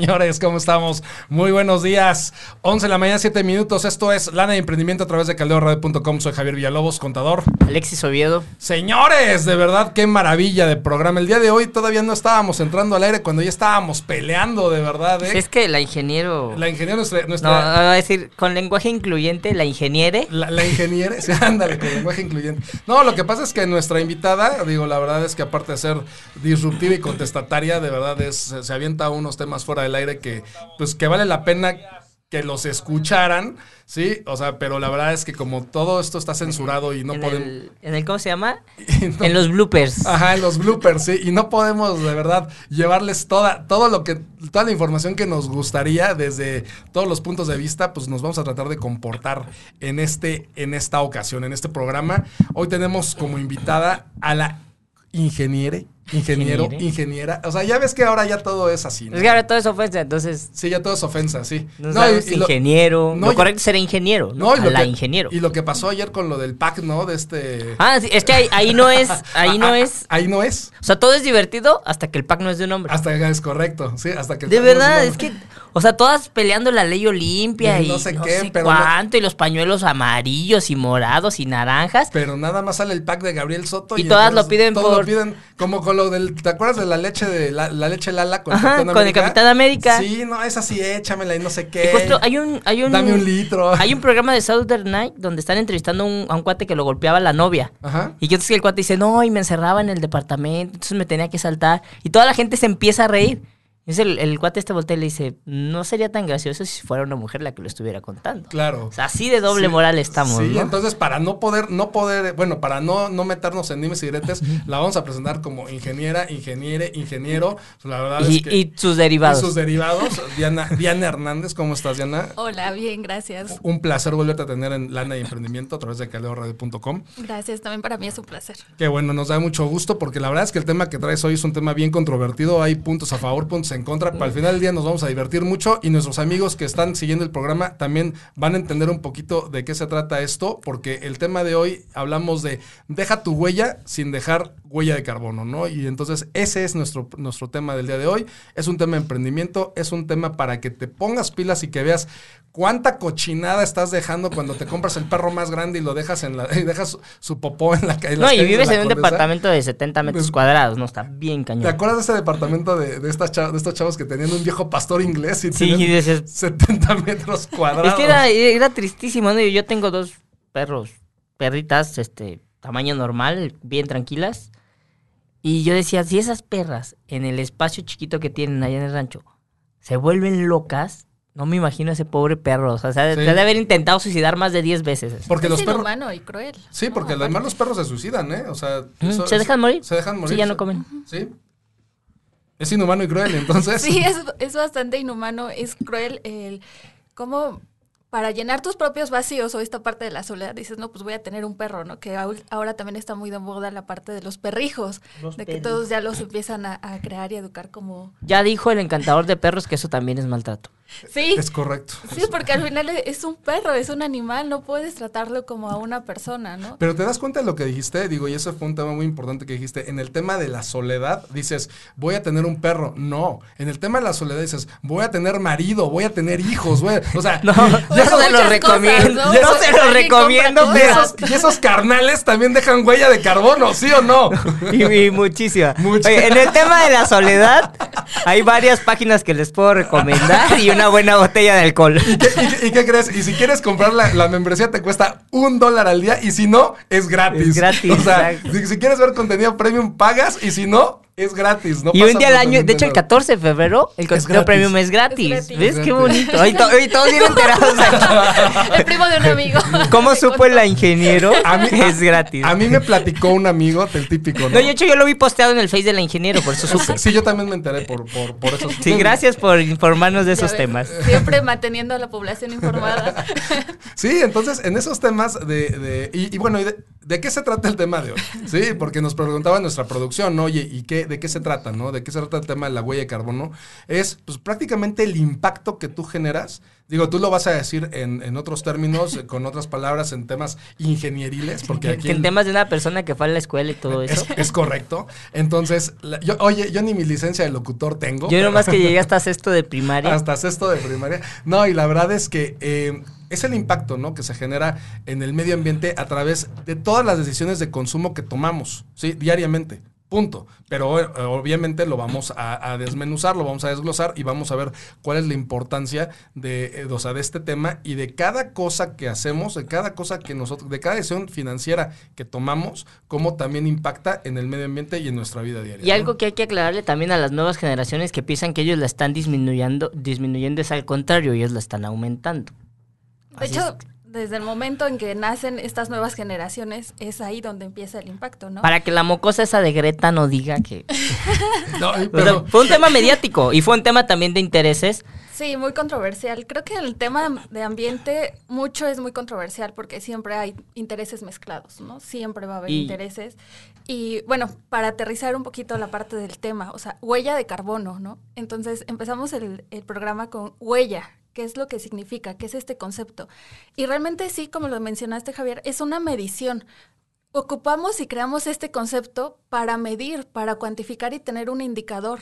señores, ¿cómo estamos? Muy buenos días. 11 de la mañana, 7 minutos. Esto es Lana de Emprendimiento a través de caldeoradio.com. Soy Javier Villalobos, contador. Alexis Oviedo. Señores, de verdad, qué maravilla de programa. El día de hoy todavía no estábamos entrando al aire cuando ya estábamos peleando, de verdad. ¿eh? Es que la ingeniero. La ingeniera nuestra. No, a decir, con lenguaje incluyente, la ingeniere. La, la ingeniera, sí, ándale, con lenguaje incluyente. No, lo que pasa es que nuestra invitada, digo, la verdad es que aparte de ser disruptiva y contestataria, de verdad es, se, avienta unos temas fuera del aire que, pues, que vale la pena que los escucharan, ¿sí? O sea, pero la verdad es que como todo esto está censurado y no en, podemos... el, en el, ¿cómo se llama? no- En los bloopers. Ajá, en los bloopers, sí. Y no podemos, de verdad, llevarles toda, todo lo que, toda la información que nos gustaría desde todos los puntos de vista, pues nos vamos a tratar de comportar en este, en esta ocasión, en este programa. Hoy tenemos como invitada a la ingeniere, ingeniero, Ingeniere. ingeniera. O sea, ya ves que ahora ya todo es así. ¿no? Es que ahora todo es ofensa, entonces. Sí, ya todo es ofensa, sí. No, No, y- sabes, y ingeniero. no, lo y- correcto será ingeniero, ¿no? y A lo la que- ingeniero. Y lo que pasó ayer con lo del pack, ¿no? De este... Ah, sí, es que ahí, ahí no es, ahí no Ah, ah, es. Ahí no es. O sea, todo es divertido hasta que el pack no es de un hombre. Hasta que es correcto, sí, hasta que el De pack verdad, es que, o sea, todas peleando la ley Olimpia Y y no sé sé, qué, pero no- cuánto, y los pañuelos amarillos y morados y naranjas. Pero nada más sale el pack de Gabriel Soto Y todas entonces lo piden por- lo piden como con lo del ¿te acuerdas de la leche de la, la leche Lala con, Ajá, con el Capitán América. Sí, no, es así, échamela y no sé Y qué. justo hay un, hay un, Dame un litro. Hay un programa de Saturday Night donde están entrevistando a un, a un cuate que lo golpeaba la novia. Ajá. Y entonces el cuate dice, no, y me encerraba en el departamento, entonces me tenía que saltar. Y toda la gente se empieza a reír. Entonces el, el cuate este voltea y le dice, no sería tan gracioso si fuera una mujer la que lo estuviera contando. Claro. O sea, así de doble Sí, moral estamos, Sí, ¿no? entonces para no poder, no poder, bueno, para no, no meternos en dimes y diretes, la vamos a presentar como ingeniera, ingeniere, ingeniero. La verdad Y, es que. y sus derivados. y sus derivados. Diana, Diana Hernández, ¿cómo estás, Diana? Hola, bien, gracias. Un placer volverte a tener en Lana y Emprendimiento a través de caleoradio.com. Gracias, también para mí es un placer. Que bueno, nos da mucho gusto porque la verdad es que el tema que traes hoy es un tema bien controvertido. Hay puntos a favor, puntos en contra. Pero al final del día nos vamos a divertir mucho y nuestros amigos que están siguiendo el programa también van a entender un poquito de qué se trata esto. Porque el tema de hoy hablamos de deja tu huella sin dejar huella de carbono, ¿no? Y entonces ese es nuestro, nuestro tema del día de hoy. Es un tema de emprendimiento, es un tema para que te pongas pilas y que veas cuánta cochinada estás dejando cuando te compras el perro más grande y lo dejas en la y dejas su popó en la calle. No, y vives en un departamento de 70 metros Pues- cuadrados, ¿no? Está bien ¿Te cañón. acuerdas de ese departamento de, de, estas de estos chavos que tenían un viejo pastor inglés y Sí, tenían y decías- 70 metros cuadrados? Es que era, era tristísimo, ¿no? Yo tengo dos perros, perritas, este, tamaño normal, bien tranquilas. Y yo decía, si esas perras en el espacio chiquito que tienen allá en el rancho se vuelven locas, no me imagino a ese pobre perro. O sea, se ha de- Sí. se ha de haber intentado suicidar más de 10 veces. Porque es los perros... inhumano y cruel. Sí, porque No, además aparte. los perros se suicidan, ¿eh? O sea... Eso- ¿se dejan morir? Se dejan morir. Sí, ya no comen. Sí. Es inhumano y cruel, entonces... Sí, es, es bastante inhumano, es cruel el cómo para llenar tus propios vacíos o esta parte de la soledad dices, no, pues voy a tener un perro, ¿no? Que ahora también está muy de moda la parte de los perrijos, Los de que todos ya los empiezan a, a crear y educar como... Ya dijo el encantador de perros que eso también es maltrato. Sí, Es correcto. sí, porque al final es un perro, es un animal, no puedes tratarlo como a una persona, ¿no? Pero te das cuenta de lo que dijiste, digo, y ese fue un tema muy importante que dijiste. En el tema de la soledad, dices, voy a tener un perro. No. En el tema de la soledad dices, voy a tener marido, voy a tener hijos, voy a- O sea, No, ya yo no se lo recomiendo. cosas, ¿no? No se lo recomiendo, pero. esos, y esos carnales también dejan huella de carbono, ¿sí o no? Y, y muchísima. Mucha. Oye, en el tema de la soledad, hay varias páginas que les puedo recomendar y una buena botella de alcohol. ¿Y qué, y qué- y qué crees? Y si quieres comprar la, la membresía te cuesta un dólar al día y si no, es gratis. Es gratis, O sea, si quieres ver contenido premium, pagas y si no, es gratis. No y pasa un día al año, de hecho el absolutamente 14 de febrero, el contenido gratis. premium es gratis. Es gratis. ¿Ves Es qué bonito? Hoy, to- hoy todos bien enterados aquí. El primo de un amigo. ¿Cómo supo contó. el ingeniero? A mí- es gratis. A mí me platicó un amigo del típico, ¿no? No, de hecho yo lo vi posteado en el Face del ingeniero, por eso supe. Sí, yo también me enteré por, por, por esos. Sí, gracias por informarnos de esos temas. Siempre manteniendo a la población informada. Sí, entonces en esos temas de. de- y, y bueno, y de- ¿De qué se trata el tema de hoy? Sí, porque nos preguntaba nuestra producción, oye, ¿y qué, de qué se trata, no? ¿De qué se trata el tema de la huella de carbono? Es, pues, prácticamente el impacto que tú generas. Digo, tú lo vas a decir en, en otros términos, con otras palabras, en temas ingenieriles, porque aquí... En temas de una persona que fue a la escuela y todo eso. Es, es correcto. Entonces, la- yo, oye, yo ni mi licencia de locutor tengo. Yo nomás que llegué hasta sexto de primaria. Hasta sexto de primaria. No, y la verdad es que eh, es el impacto ¿no? que se genera en el medio ambiente a través de todas las decisiones de consumo que tomamos, ¿sí? Diariamente. Punto. Pero obviamente lo vamos a, a desmenuzar, lo vamos a desglosar y vamos a ver cuál es la importancia de, eh, o sea, de este tema y de cada cosa que hacemos, de cada cosa que nosotros, de cada decisión financiera que tomamos, cómo también impacta en el medio ambiente y en nuestra vida diaria. Y ¿no? algo que hay que aclararle también a las nuevas generaciones que piensan que ellos la están disminuyendo, disminuyendo es al contrario, ellos la están aumentando. De Así hecho, desde el momento en que nacen estas nuevas generaciones, es ahí donde empieza el impacto, ¿no? Para que la mocosa esa de Greta no diga que... No, y- O sea, pero- fue un tema mediático y fue un tema también de intereses. Sí, muy controversial. Creo que el tema de ambiente mucho es muy controversial porque siempre hay intereses mezclados, ¿no? Siempre va a haber Y- intereses. Y bueno, para aterrizar un poquito la parte del tema, o sea, huella de carbono, ¿no? Entonces empezamos el, el programa con huella. ¿Qué es lo que significa? ¿Qué es este concepto? Y realmente sí, como lo mencionaste Javier, es una medición. Ocupamos y creamos este concepto para medir, para cuantificar y tener un indicador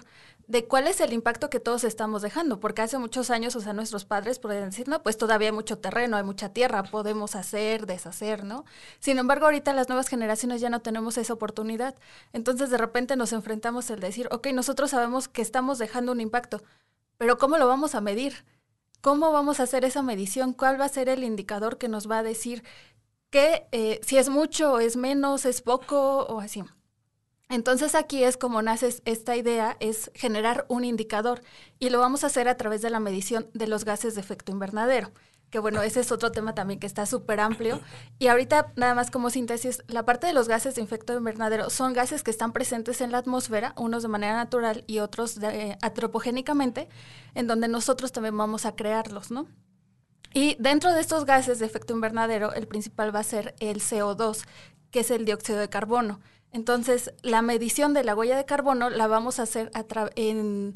de cuál es el impacto que todos estamos dejando, porque hace muchos años, o sea, nuestros padres podrían decir, no, pues todavía hay mucho terreno, hay mucha tierra, podemos hacer, deshacer, ¿no? Sin embargo, ahorita las nuevas generaciones ya no tenemos esa oportunidad. Entonces, de repente nos enfrentamos al decir, ok, nosotros sabemos que estamos dejando un impacto, pero ¿cómo lo vamos a medir? ¿Cómo vamos a hacer esa medición? ¿Cuál va a ser el indicador que nos va a decir que eh, si es mucho es menos, es poco o así? Entonces aquí es como nace es- esta idea, es generar un indicador y lo vamos a hacer a través de la medición de los gases de efecto invernadero, que bueno, ese es otro tema también que está súper amplio. Y ahorita nada más como síntesis, la parte de los gases de efecto invernadero son gases que están presentes en la atmósfera, unos de manera natural y otros de- antropogénicamente, en donde nosotros también vamos a crearlos, ¿no? Y dentro de estos gases de efecto invernadero, el principal va a ser el CO2, que es el dióxido de carbono. Entonces, la medición de la huella de carbono la vamos a hacer a en,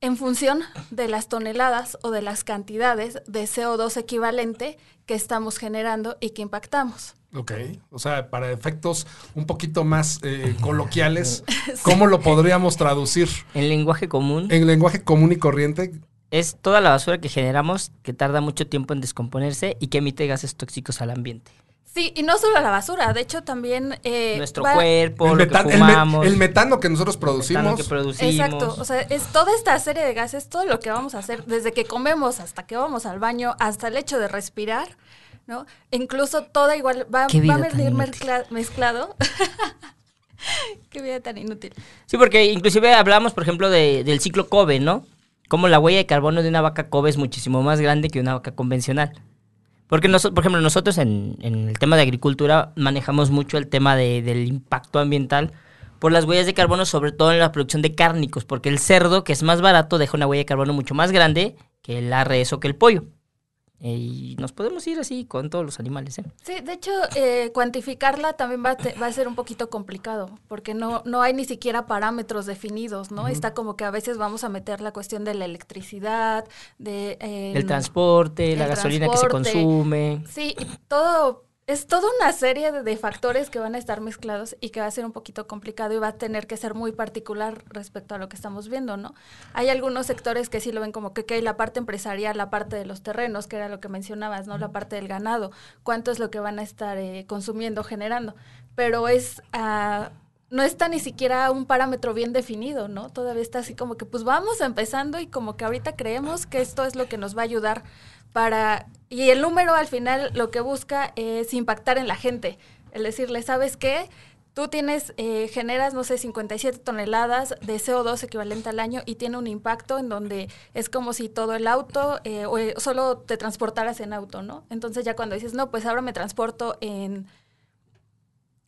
en función de las toneladas o de las cantidades de CO2 equivalente que estamos generando y que impactamos. Ok, o sea, para efectos un poquito más eh, coloquiales, ¿cómo lo podríamos traducir En lenguaje común en lenguaje común y corriente? es toda la basura que generamos que tarda mucho tiempo en descomponerse y que emite gases tóxicos al ambiente. Sí, y no solo la basura, de hecho también... eh, Nuestro va- cuerpo, El, lo metan- que el fumamos, el metano que nosotros metano producimos. que producimos. Exacto, o sea, es toda esta serie de gases, todo lo que vamos a hacer, desde que comemos hasta que vamos al baño, hasta el hecho de respirar, ¿no? Incluso toda igual va, va a venir mezcla- mezclado. Qué vida tan inútil. Sí, porque inclusive hablamos, por ejemplo, de- del ciclo Kobe, ¿no? Como la huella de carbono de una vaca Kobe es muchísimo más grande que una vaca convencional. Porque, noso- por ejemplo, nosotros en, el tema de agricultura manejamos mucho el tema de- del impacto ambiental por las huellas de carbono, sobre todo en la producción de cárnicos, porque el cerdo, que es más barato, deja una huella de carbono mucho más grande que el o que el pollo. Eh, Y nos podemos ir así con todos los animales, ¿eh? Sí, de hecho, eh, cuantificarla también va a, te- va a ser un poquito complicado, porque no, no hay ni siquiera parámetros definidos, ¿no? Está como que a veces vamos a meter la cuestión de la electricidad, de... eh, El transporte, la gasolina que se consume. Sí, todo, es toda una serie de, de factores que van a estar mezclados y que va a ser un poquito complicado y va a tener que ser muy particular respecto a lo que estamos viendo, ¿no? Hay algunos sectores que sí lo ven como que, ok, la parte empresarial, la parte de los terrenos, que era lo que mencionabas, ¿no? La parte del ganado, cuánto es lo que van a estar eh, consumiendo, generando, pero es... ah, no está ni siquiera un parámetro bien definido, ¿no? Todavía está así como que pues vamos empezando y como que ahorita creemos que esto es lo que nos va a ayudar para... Y el número al final lo que busca es impactar en la gente, el decirle, ¿sabes qué? Tú tienes, eh, generas, no sé, 57 toneladas de CO2 equivalente al año y tiene un impacto en donde es como si todo el auto, eh, o eh, solo te transportaras en auto, ¿no? Entonces ya cuando dices, no, pues ahora me transporto en,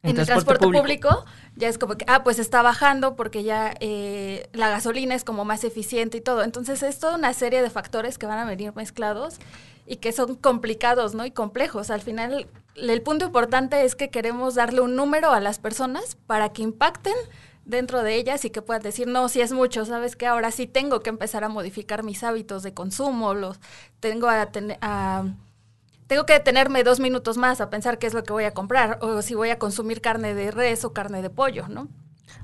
en el transporte público. ya es como que, ah, pues está bajando porque ya eh, la gasolina es como más eficiente y todo. Entonces es toda una serie de factores que van a venir mezclados y que son complicados, ¿no? Y complejos. Al final, el punto importante es que queremos darle un número a las personas para que impacten dentro de ellas y que puedan decir, no, si es mucho, sabes que ahora sí tengo que empezar a modificar mis hábitos de consumo, los tengo a, tener a tengo que detenerme dos minutos más a pensar qué es lo que voy a comprar o si voy a consumir carne de res o carne de pollo, ¿no?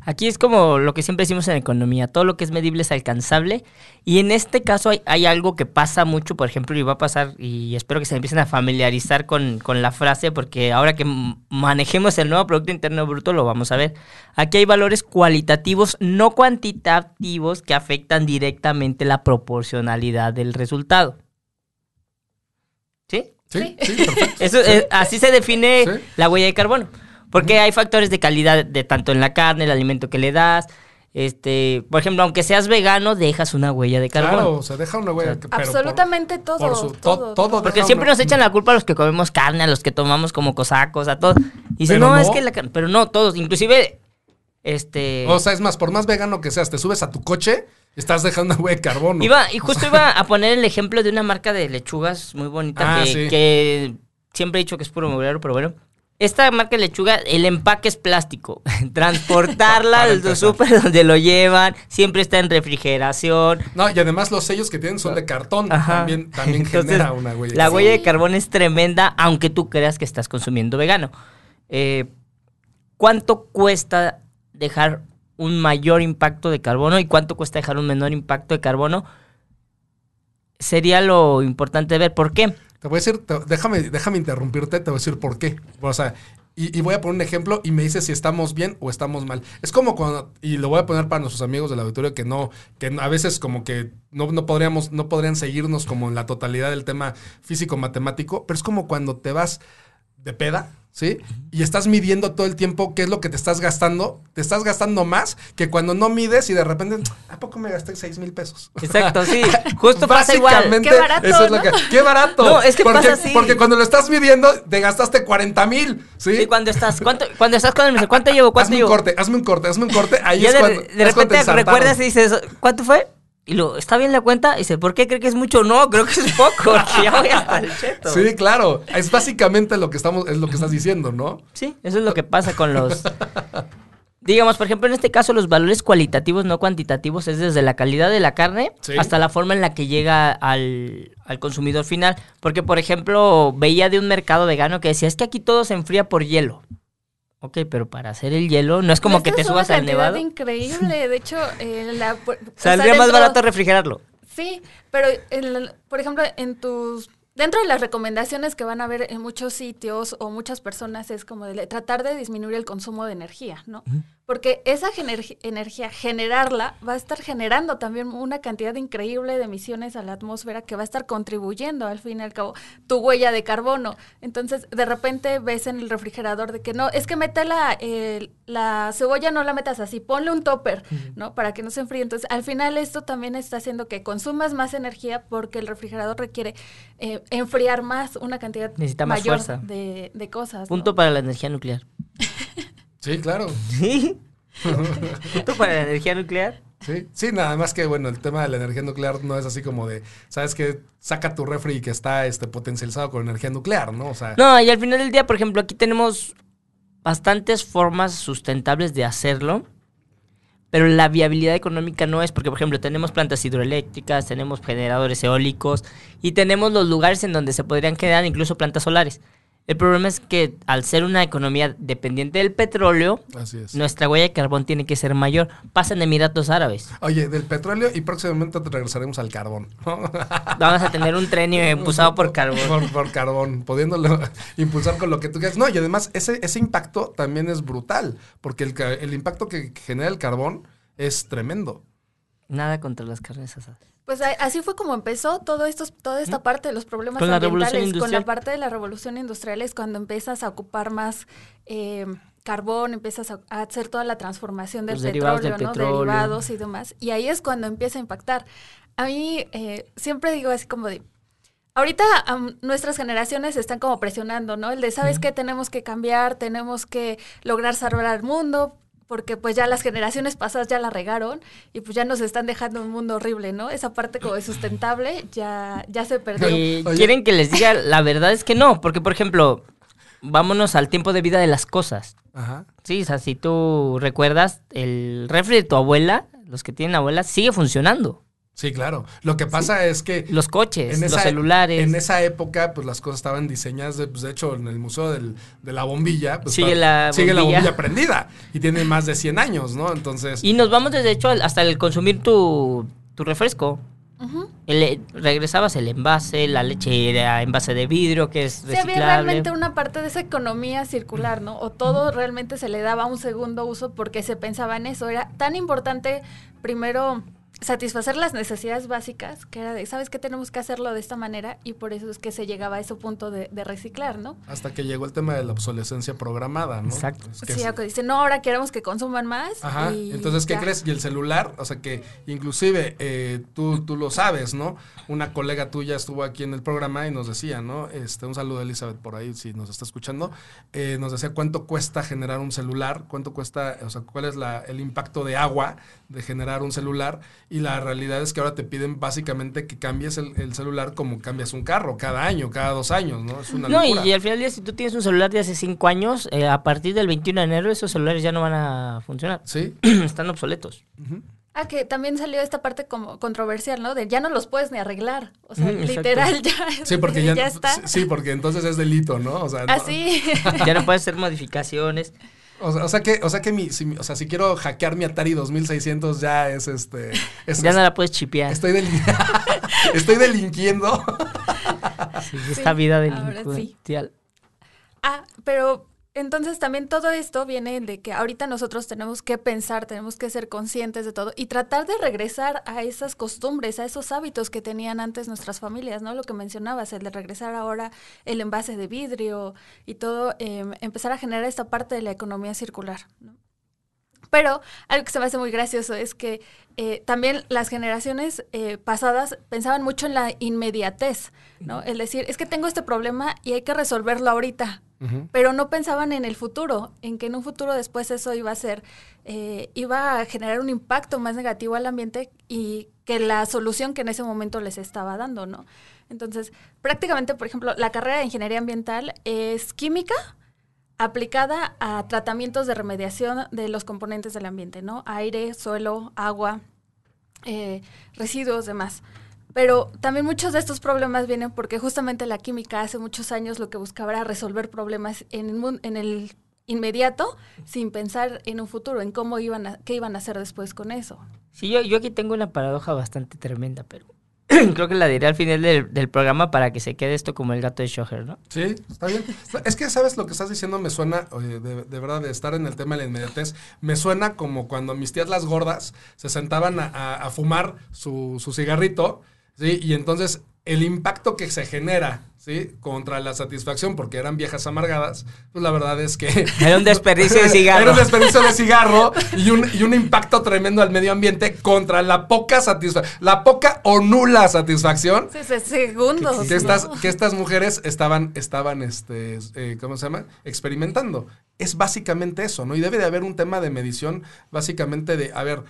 Aquí es como lo que siempre decimos en economía, todo lo que es medible es alcanzable y en este caso hay, algo que pasa mucho, por ejemplo, y va a pasar y espero que se empiecen a familiarizar con, con, la frase porque ahora que manejemos el nuevo Producto Interno Bruto lo vamos a ver. Aquí hay valores cualitativos, no cuantitativos, que afectan directamente la proporcionalidad del resultado. ¿Sí? Sí, sí, perfecto. Eso, eh, así se define la huella de carbono. Porque hay factores de calidad de tanto en la carne, el alimento que le das. Este, por ejemplo, aunque seas vegano, dejas una huella de carbono. Claro, se deja una huella. absolutamente todo, todo, Porque siempre nos echan la culpa a los que comemos carne, a los que tomamos como cosacos, a todos. Y dicen, no, es que la carne. Pero no, todos. Inclusive, este. O sea, es más, por más vegano que seas, te subes a tu coche Estás dejando una huella de carbono. Iba, y justo iba a poner el ejemplo de una marca de lechugas muy bonita ah, que, siempre he dicho que es puro mobiliario, pero bueno. Esta marca de lechuga, el empaque es plástico. Transportarla al súper donde lo llevan, siempre está en refrigeración. No, y además los sellos que tienen son de cartón. También, también genera una huella. La huella de carbón es tremenda, aunque tú creas que estás consumiendo vegano. Eh, ¿Cuánto cuesta dejar un mayor impacto de carbono y cuánto cuesta dejar un menor impacto de carbono, sería lo importante ver. ¿Por qué? Te voy a decir, déjame, déjame interrumpirte, te voy a decir por qué. O sea, y, voy a poner un ejemplo y me dice si estamos bien o estamos mal. Es como cuando, y lo voy a poner para nuestros amigos del auditorio que no, que a veces como que no, no podríamos, no podrían seguirnos como en la totalidad del tema físico-matemático, pero es como cuando te vas de peda ¿sí? Y estás midiendo todo el tiempo qué es lo que te estás gastando. Te estás gastando más que cuando no mides y de repente, ¿a poco me gasté 6 mil pesos? Exacto, sí. Justo pasa igual. Qué barato. Eso es lo que, ¡Qué barato! No, es que porque, pasa así. Porque cuando lo estás midiendo, te gastaste 40 mil, ¿sí? Y cuando estás, ¿cuánto, cuando estás con el ¿cuánto llevo? ¿Cuánto hazme llevo? un corte, hazme un corte, hazme un corte. Ahí es de, cuando. De repente recuerdas y dices, ¿cuánto fue? Y lo, ¿está bien la cuenta? Y dice, ¿por qué cree que es mucho? No, creo que es poco, ya voy hasta el cheto. Sí, claro. Es básicamente lo que estamos, es lo que estás diciendo, ¿no? Sí, eso es lo que pasa con los. Digamos, por ejemplo, en este caso, los valores cualitativos, no cuantitativos, es desde la calidad de la carne hasta la forma en la que llega al, al, consumidor final. Porque, por ejemplo, veía de un mercado vegano que decía, es que aquí todo se enfría por hielo. Ok, pero para hacer el hielo no es como que te subas al nevado. increíble, de hecho, eh, la, saldría más barato refrigerarlo. Sí, pero por ejemplo, en tus Dentro de las recomendaciones que van a ver en muchos sitios o muchas personas es como de tratar de disminuir el consumo de energía, ¿no? Porque esa energía, generarla, va a estar generando también una cantidad increíble de emisiones a la atmósfera que va a estar contribuyendo al fin y al cabo tu huella de carbono. Entonces, de repente ves en el refrigerador de que no, es que mete la, la cebolla, no la metas así, ponle un topper, ¿no? Para que no se enfríe. Entonces, al final esto también está haciendo que consumas más energía porque el refrigerador requiere... Eh, enfriar más una cantidad mayor De, de, cosas. Punto para la energía nuclear. sí, claro. Sí. Punto para la energía nuclear. Sí, sí, nada más que bueno, el tema de la energía nuclear no es así como de, sabes que saca tu refri que está este potencializado con energía nuclear, ¿no? O sea, no, y al final del día, por ejemplo, aquí tenemos bastantes formas sustentables de hacerlo pero la viabilidad económica no es porque, por ejemplo, tenemos plantas hidroeléctricas, tenemos generadores eólicos y tenemos los lugares en donde se podrían quedar incluso plantas solares. El problema es que al ser una economía dependiente del petróleo, nuestra huella de carbón tiene que ser mayor. Pasa en Emiratos Árabes. Oye, del petróleo y próximamente regresaremos al carbón. Vamos a tener un tren impulsado por carbón. Por, por, carbón, pudiéndolo impulsar con lo que tú quieras. No, y además ese, ese impacto también es brutal, porque el, el impacto que genera el carbón es tremendo. Nada contra las carnes asadas. Pues así fue como empezó todo esto, toda esta parte de los problemas con ambientales, con la parte de la revolución industrial es cuando empiezas a ocupar más eh, carbón, empiezas a, hacer toda la transformación del petróleo, ¿no? Derivados y demás. Y ahí es cuando empieza a impactar. A mí eh, siempre digo así como de, ahorita nuestras generaciones están como presionando, ¿no? El de, ¿sabes qué? Tenemos que cambiar, tenemos que lograr salvar al mundo, porque pues ya las generaciones pasadas ya la regaron y pues ya nos están dejando un mundo horrible, ¿no? Esa parte como de sustentable ya, ya se perdió. ¿Quieren que les diga? La verdad es que no, porque por ejemplo, vámonos al tiempo de vida de las cosas. Ajá. Sí, o sea, si tú recuerdas, el refri de tu abuela, los que tienen abuela, sigue funcionando. Sí, claro. Lo que pasa es que Los coches, en los esa, celulares. En esa época, pues las cosas estaban diseñadas, de, pues, de hecho, en el Museo del- de la Bombilla, pues, Sigue está- la sigue la bombilla. bombilla prendida y tiene más de 100 años, ¿no? Entonces, Y nos vamos desde hecho hasta el consumir tu, tu refresco. Ujú. El- regresabas el envase, la leche era envase de vidrio, que es Sí, había reciclable. realmente una parte de esa economía circular, ¿no? O todo realmente se le daba un segundo uso porque se pensaba en eso. Era tan importante, primero, satisfacer las necesidades básicas, que era de, ¿sabes qué? Tenemos que hacerlo de esta manera y por eso es que se llegaba a ese punto de, de reciclar, ¿no? hasta que llegó el tema de la obsolescencia programada, ¿no? Exacto. Es que Sí, es- que dicen, no, ahora queremos que consuman más. Ajá, y entonces, ¿qué ya. crees? Y el celular, o sea que inclusive eh, tú, tú lo sabes, ¿no? Una colega tuya estuvo aquí en el programa y nos decía, ¿no? Este, un saludo a Elizabeth por ahí, si nos está escuchando, eh, nos decía cuánto cuesta generar un celular, cuánto cuesta, o sea, cuál es la, el impacto de agua de generar un celular y la realidad es que ahora te piden básicamente que cambies el, el celular como cambias un carro, cada año, cada dos años, ¿no? Es una No, y, locura. y al final del día, si tú tienes un celular de hace 5 años, eh, a partir del 21 de enero esos celulares ya no van a funcionar. Sí, Están obsoletos. Ah, que también salió esta parte como controversial, ¿no? De ya no los puedes ni arreglar. O sea, literal ya, sí, porque ya, está. Ah, sí, porque entonces es delito, ¿no? O sea, no- Así. ya no puedes hacer modificaciones. O sea, o sea que, o sea que mi, si, o sea, si quiero hackear mi Atari 2600 ya es este, es- Ya no la puedes chipear. estoy, delin- estoy delinquiendo. Sí, esta vida sí. delincuencial. Ah, pero entonces también todo esto viene de que ahorita nosotros tenemos que pensar, tenemos que ser conscientes de todo y tratar de regresar a esas costumbres, a esos hábitos que tenían antes nuestras familias, ¿no? Lo que mencionabas, el de regresar ahora el envase de vidrio y todo, eh, empezar a generar esta parte de la economía circular, ¿no? Pero algo que se me hace muy gracioso es que eh, también las generaciones eh, pasadas pensaban mucho en la inmediatez, ¿no? Es decir, es que tengo este problema y hay que resolverlo ahorita, pero no pensaban en el futuro, en que en un futuro después eso iba a ser, eh, iba a generar un impacto más negativo al ambiente y que la solución que en ese momento les estaba dando, ¿no? Entonces, prácticamente, por ejemplo, la carrera de ingeniería ambiental es química aplicada a tratamientos de remediación de los componentes del ambiente, ¿no? Aire, suelo, agua, eh, residuos, demás. Pero también muchos de estos problemas vienen porque justamente la química hace muchos años lo que buscaba era resolver problemas en el, mun- en el inmediato sin pensar en un futuro, en cómo iban a, qué iban a hacer después con eso. Sí, yo, yo aquí tengo una paradoja bastante tremenda, pero creo que la diré al final del, del programa para que se quede esto como el gato de Shoher, ¿no? Sí, está bien. Es que, ¿sabes lo que estás diciendo? Me suena, oye, de, de verdad, de estar en el tema de la inmediatez, me suena como cuando mis tías las gordas se sentaban a, a- a fumar su, su cigarrito, ¿sí? Y entonces el impacto que se genera, ¿sí? Contra la satisfacción, porque eran viejas amargadas, pues la verdad es que... Era un desperdicio de cigarro. Era un desperdicio de cigarro y un, y un impacto tremendo al medio ambiente contra la poca satisfacción, la poca o nula satisfacción Sí, sí, segundos. que ¿no? estas, que estas mujeres estaban, estaban este, eh, ¿cómo se llama? Experimentando. Es básicamente eso, ¿no? Y debe de haber un tema de medición, básicamente de, a ver,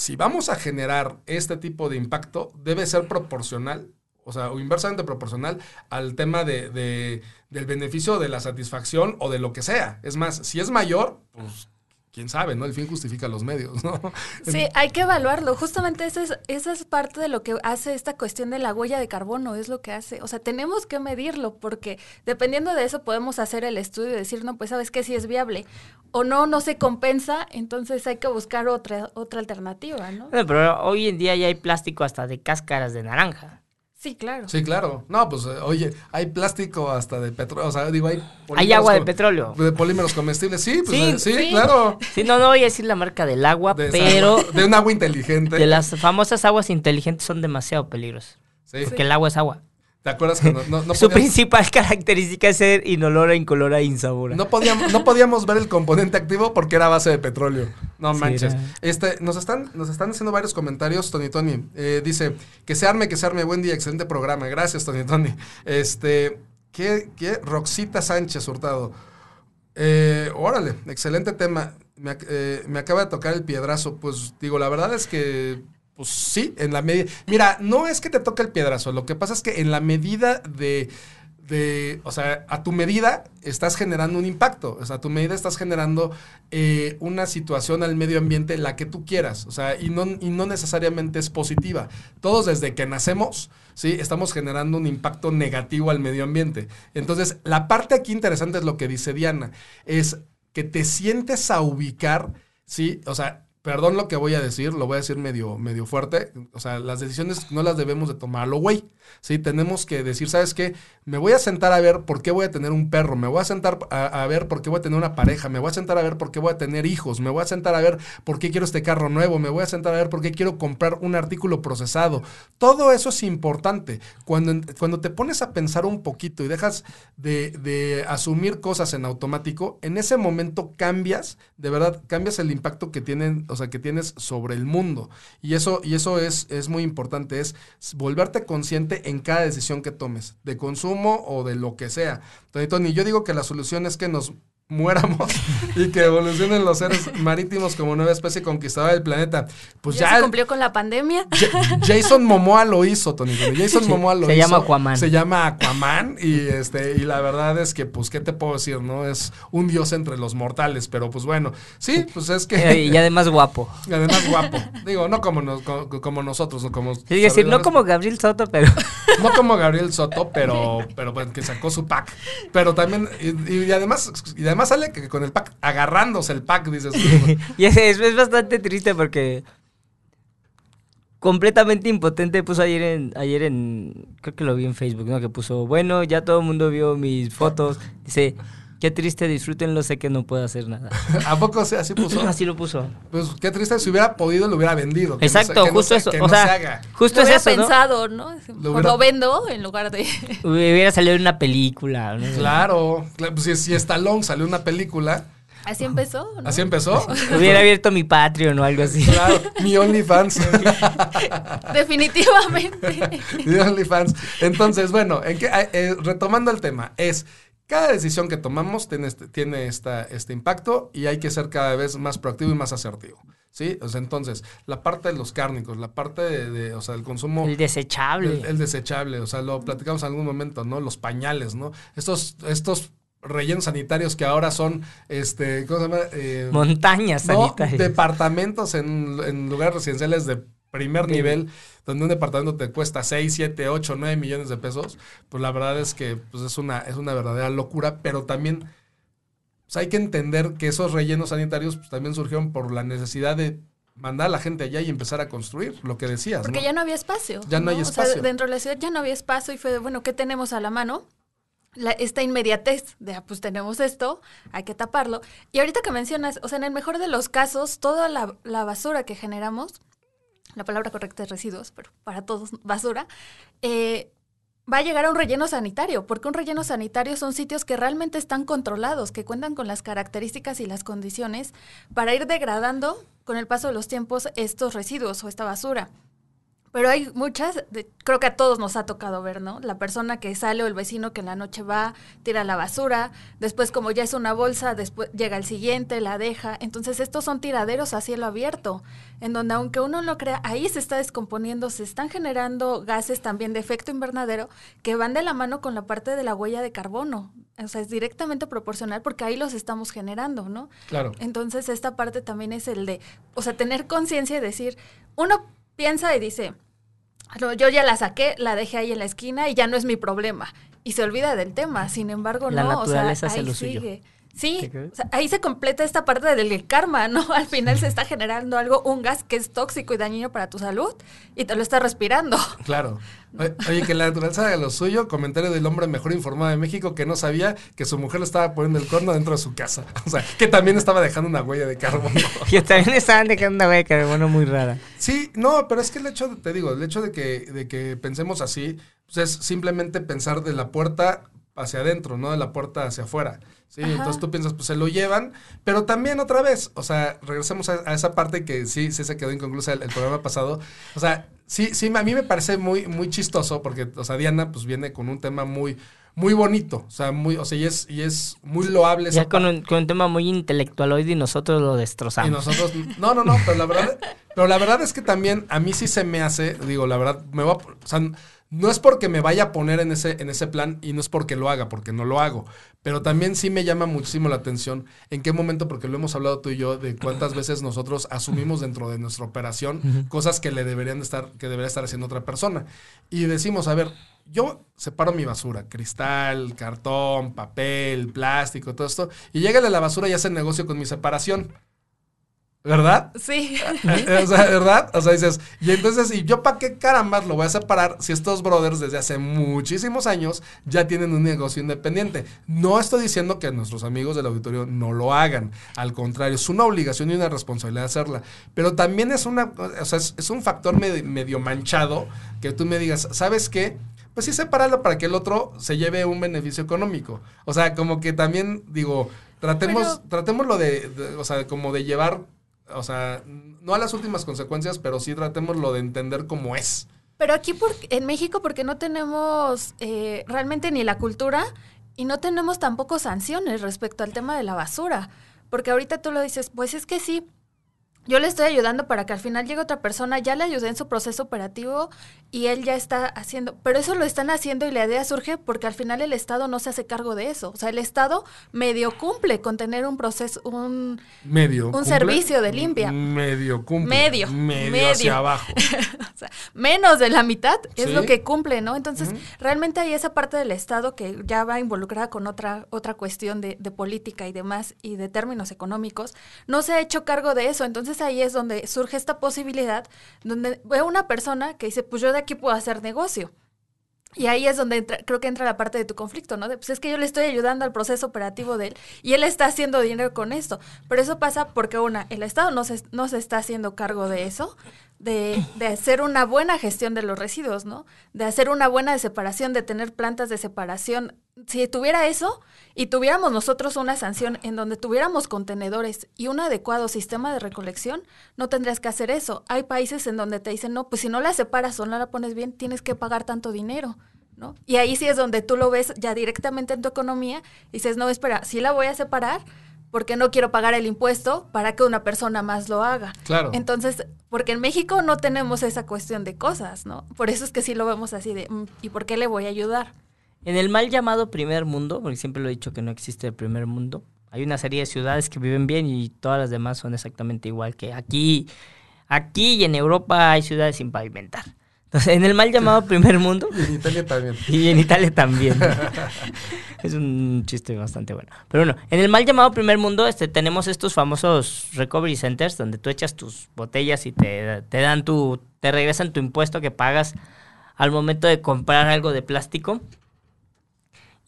si vamos a generar este tipo de impacto, debe ser proporcional, o sea, o inversamente proporcional al tema de, de- del beneficio de la satisfacción o de lo que sea. Es más, si es mayor, pues quién sabe, ¿no? El fin justifica los medios, ¿no? Sí, hay que evaluarlo. Justamente esa es, esa es parte de lo que hace esta cuestión de la huella de carbono, es lo que hace. O sea, tenemos que medirlo porque dependiendo de eso podemos hacer el estudio y decir, no, pues sabes que si es viable o no, no se compensa, entonces hay que buscar otra, otra alternativa, ¿no? Pero hoy en día ya hay plástico hasta de cáscaras de naranja. Sí, claro. Sí, claro. No, pues, eh, oye, hay plástico hasta de petróleo, o sea, digo, hay... Hay agua de petróleo. De polímeros comestibles, sí, pues, Sí, eh, sí, sí. claro. Sí, no, no voy a decir la marca del agua, De pero agua- de un agua inteligente. de las famosas aguas inteligentes son demasiado peligrosas. Sí. Porque el agua es agua. ¿Te acuerdas que no, no, no Su podíamos, principal característica es ser inolora, incolora e insabora. no podíamos, no podíamos ver el componente activo porque era base de petróleo? No manches. Este, nos están, nos están haciendo varios comentarios, Tony Tony. Eh, dice, que se arme, que se arme, buen día, excelente programa. Gracias, Tony Tony. Este, ¿qué, qué? Roxita Sánchez Hurtado. Eh, órale, excelente tema. Me, eh, me acaba de tocar el piedrazo. Pues digo, la verdad es que, pues sí, en la medida. Mira, no es que te toque el piedrazo. Lo que pasa es que en la medida de, de, o sea, a tu medida estás generando un impacto, o sea, a tu medida estás generando eh, una situación al medio ambiente la que tú quieras, o sea, y no, y no necesariamente es positiva. Todos desde que nacemos, ¿sí? Estamos generando un impacto negativo al medio ambiente. Entonces, la parte aquí interesante es lo que dice Diana, es que te sientes a ubicar, ¿sí? O sea, perdón lo que voy a decir, lo voy a decir medio, medio fuerte. O sea, las decisiones no las debemos de tomarlo, güey. Sí, tenemos que decir, ¿sabes qué? Me voy a sentar a ver por qué voy a tener un perro, me voy a sentar a, ver por qué voy a tener una pareja, me voy a sentar a ver por qué voy a tener hijos, me voy a sentar a ver por qué quiero este carro nuevo, me voy a sentar a ver por qué quiero comprar un artículo procesado. Todo eso es importante. Cuando, cuando te pones a pensar un poquito y dejas de, de asumir cosas en automático, en ese momento cambias, de verdad, cambias el impacto que tienen, o sea, que tienes sobre el mundo. Y eso, y eso es, es muy importante, es volverte consciente en cada decisión que tomes, de consumo o de lo que sea. Tony, Tony, yo digo que la solución es que nos muéramos y que evolucionen los seres marítimos como nueva especie conquistadora del planeta. Pues ya, se cumplió con la pandemia. Jason Momoa lo hizo, Tony. Jason Momoa lo se hizo. Se llama Aquaman. Se llama Aquaman y este y la verdad es que pues qué te puedo decir, ¿no? Es un dios entre los mortales, pero pues bueno, sí, pues es que y además guapo. Y además guapo. Digo, no como como, nosotros, o como sí, decir, no como Gabriel Soto, pero no como Gabriel Soto, pero pero pues, que sacó su pack. Pero también y, además y además sale que con el pack, agarrándose el pack, dices. y es, es, bastante triste porque completamente impotente puso ayer en, ayer en, creo que lo vi en Facebook, ¿no? Que puso, bueno, ya todo el mundo vio mis fotos. Dice, Qué triste, disfrútenlo, sé que no puedo hacer nada. ¿A poco así puso? así lo puso. Pues qué triste, si hubiera podido lo hubiera vendido. Exacto, justo eso. o sea, justo lo es eso, pensado, ¿no? Lo, lo, vendo en lugar de... Hubiera salido en una película. ¿no? Claro, pues si, si Stallone salió una película... Así empezó, ¿no? Así empezó. Hubiera abierto mi Patreon o algo así. Claro, mi OnlyFans. Definitivamente. mi OnlyFans. Entonces, bueno, en que, eh, retomando el tema, es cada decisión que tomamos tiene, este, tiene esta, este impacto y hay que ser cada vez más proactivo y más asertivo. ¿Sí? O sea, entonces, la parte de los cárnicos, la parte de, o sea, el consumo... El desechable. El, desechable, o sea, lo platicamos en algún momento, ¿no? Los pañales, ¿no? Estos, estos rellenos sanitarios que ahora son, este, ¿cómo se llama? Eh, Montañas sanitarias. Departamentos en, en lugares residenciales de primer nivel, donde un departamento te cuesta 6, 7, 8, 9 millones de pesos, pues la verdad es que pues es, una, es una verdadera locura, pero también pues hay que entender que esos rellenos sanitarios pues, también surgieron por la necesidad de mandar a la gente allá y empezar a construir, lo que decías. Porque ya no había espacio. Ya no, hay espacio. O sea, dentro de la ciudad ya no había espacio y fue, bueno, ¿qué tenemos a la mano? La, esta inmediatez de, ah, pues tenemos esto, hay que taparlo. Y ahorita que mencionas, o sea, en el mejor de los casos, toda la, la basura que generamos, la palabra correcta es residuos, pero para todos basura, eh, va a llegar a un relleno sanitario, porque un relleno sanitario son sitios que realmente están controlados, que cuentan con las características y las condiciones para ir degradando con el paso de los tiempos estos residuos o esta basura. Pero hay muchas, creo que a todos nos ha tocado ver, ¿no? La persona que sale o el vecino que en la noche va, tira la basura, después como ya es una bolsa, después llega el siguiente, la deja. Entonces estos son tiraderos a cielo abierto, en donde aunque uno no lo crea, ahí se está descomponiendo, se están generando gases también de efecto invernadero que van de la mano con la parte de la huella de carbono. O sea, es directamente proporcional porque ahí los estamos generando, ¿no? Claro. Entonces esta parte también es el de, o sea, tener conciencia y decir, uno piensa y dice, yo ya la saqué, la dejé ahí en la esquina y ya no es mi problema. Y se olvida del tema. Sin embargo, no, o sea, ahí sigue. Sí, ahí se completa esta parte del karma, ¿no? Al final se está generando algo, un gas que es tóxico y dañino para tu salud y te lo estás respirando. Claro. Oye, que la naturaleza de lo suyo, comentario del hombre mejor informado de México que no sabía que su mujer le estaba poniendo el corno dentro de su casa. O sea, que también estaba dejando una huella de carbono. que también estaban dejando una huella de carbono muy rara. Sí, no, pero es que el hecho, te digo, el hecho de que, de que pensemos así, pues es simplemente pensar de la puerta hacia adentro, no de la puerta hacia afuera. Sí, entonces tú piensas, pues se lo llevan, pero también otra vez, o sea, regresemos a, esa parte que sí, sí se quedó inconclusa el, programa pasado. O sea, sí, sí, a mí me parece muy, muy chistoso porque, o sea, Diana pues viene con un tema muy, muy bonito, o sea, muy, o sea, y es, y es muy loable. Ya con un, con un, tema muy intelectual hoy y nosotros lo destrozamos. Y nosotros, no, no, no, pero la verdad, pero la verdad es que también a mí sí se me hace, digo, la verdad, me va, o sea, No es porque me vaya a poner en ese, en ese plan y no es porque lo haga, porque no lo hago. Pero también sí me llama muchísimo la atención en qué momento, porque lo hemos hablado tú y yo, de cuántas veces nosotros asumimos dentro de nuestra operación cosas que le deberían estar, que debería estar haciendo otra persona. Y decimos, a ver, yo separo mi basura, cristal, cartón, papel, plástico, todo esto, y llega de la basura y hace negocio con mi separación. ¿Verdad? Sí. o sea, ¿verdad? O sea, dices, y entonces, ¿y yo para qué carambas lo voy a separar si estos brothers desde hace muchísimos años ya tienen un negocio independiente? No estoy diciendo que nuestros amigos del auditorio no lo hagan. Al contrario, es una obligación y una responsabilidad hacerla. Pero también es una, o sea, es, un factor medio, manchado que tú me digas, ¿sabes qué? Pues sí, separarlo para que el otro se lleve un beneficio económico. O sea, como que también, digo, tratemos, tratémoslo de, o sea, como de llevar o sea, no a las últimas consecuencias, pero sí tratémoslo de entender cómo es. Pero aquí por, en México, porque no tenemos eh, realmente ni la cultura y no tenemos tampoco sanciones respecto al tema de la basura. Porque ahorita tú lo dices, pues es que sí, yo le estoy ayudando para que al final llegue otra persona, ya le ayudé en su proceso operativo y él ya está haciendo, pero eso lo están haciendo y la idea surge porque al final el Estado no se hace cargo de eso. O sea, el Estado medio cumple con tener un proceso, un, medio un servicio de limpia. Medio cumple. Medio. Medio, hacia abajo. o sea, menos de la mitad es lo que cumple, ¿no? Entonces, realmente hay esa parte del Estado que ya va involucrada con otra, otra cuestión de, de política y demás y de términos económicos. No se ha hecho cargo de eso. Entonces ahí es donde surge esta posibilidad, donde veo una persona que dice, pues yo de aquí puedo hacer negocio. Y ahí es donde creo que entra la parte de tu conflicto, ¿no? pues es que yo le estoy ayudando al proceso operativo de él y él está haciendo dinero con esto. Pero eso pasa porque, una, el Estado no se, no se está haciendo cargo de eso, de, de, hacer una buena gestión de los residuos, ¿no? De hacer una buena separación, de tener plantas de separación. Si tuviera eso y tuviéramos nosotros una sanción en donde tuviéramos contenedores y un adecuado sistema de recolección, no tendrías que hacer eso. Hay países en donde te dicen, no, pues si no la separas o no la pones bien, tienes que pagar tanto dinero. ¿no? Y ahí sí es donde tú lo ves ya directamente en tu economía y dices, no, espera, sí la voy a separar porque no quiero pagar el impuesto para que una persona más lo haga. Claro. Entonces, porque en México no tenemos esa cuestión de cosas, ¿no? Por eso es que sí lo vemos así de, mm, ¿y por qué le voy a ayudar? En el mal llamado primer mundo, porque siempre lo he dicho que no existe el primer mundo, hay una serie de ciudades que viven bien y todas las demás son exactamente igual que aquí. Aquí y en Europa hay ciudades sin pavimentar. Entonces, en el mal llamado primer mundo. Y en Italia también. Y en Italia también. es un chiste bastante bueno. Pero bueno, en el mal llamado primer mundo este, tenemos estos famosos recovery centers donde tú echas tus botellas y te, te dan tu. te regresan tu impuesto que pagas al momento de comprar algo de plástico.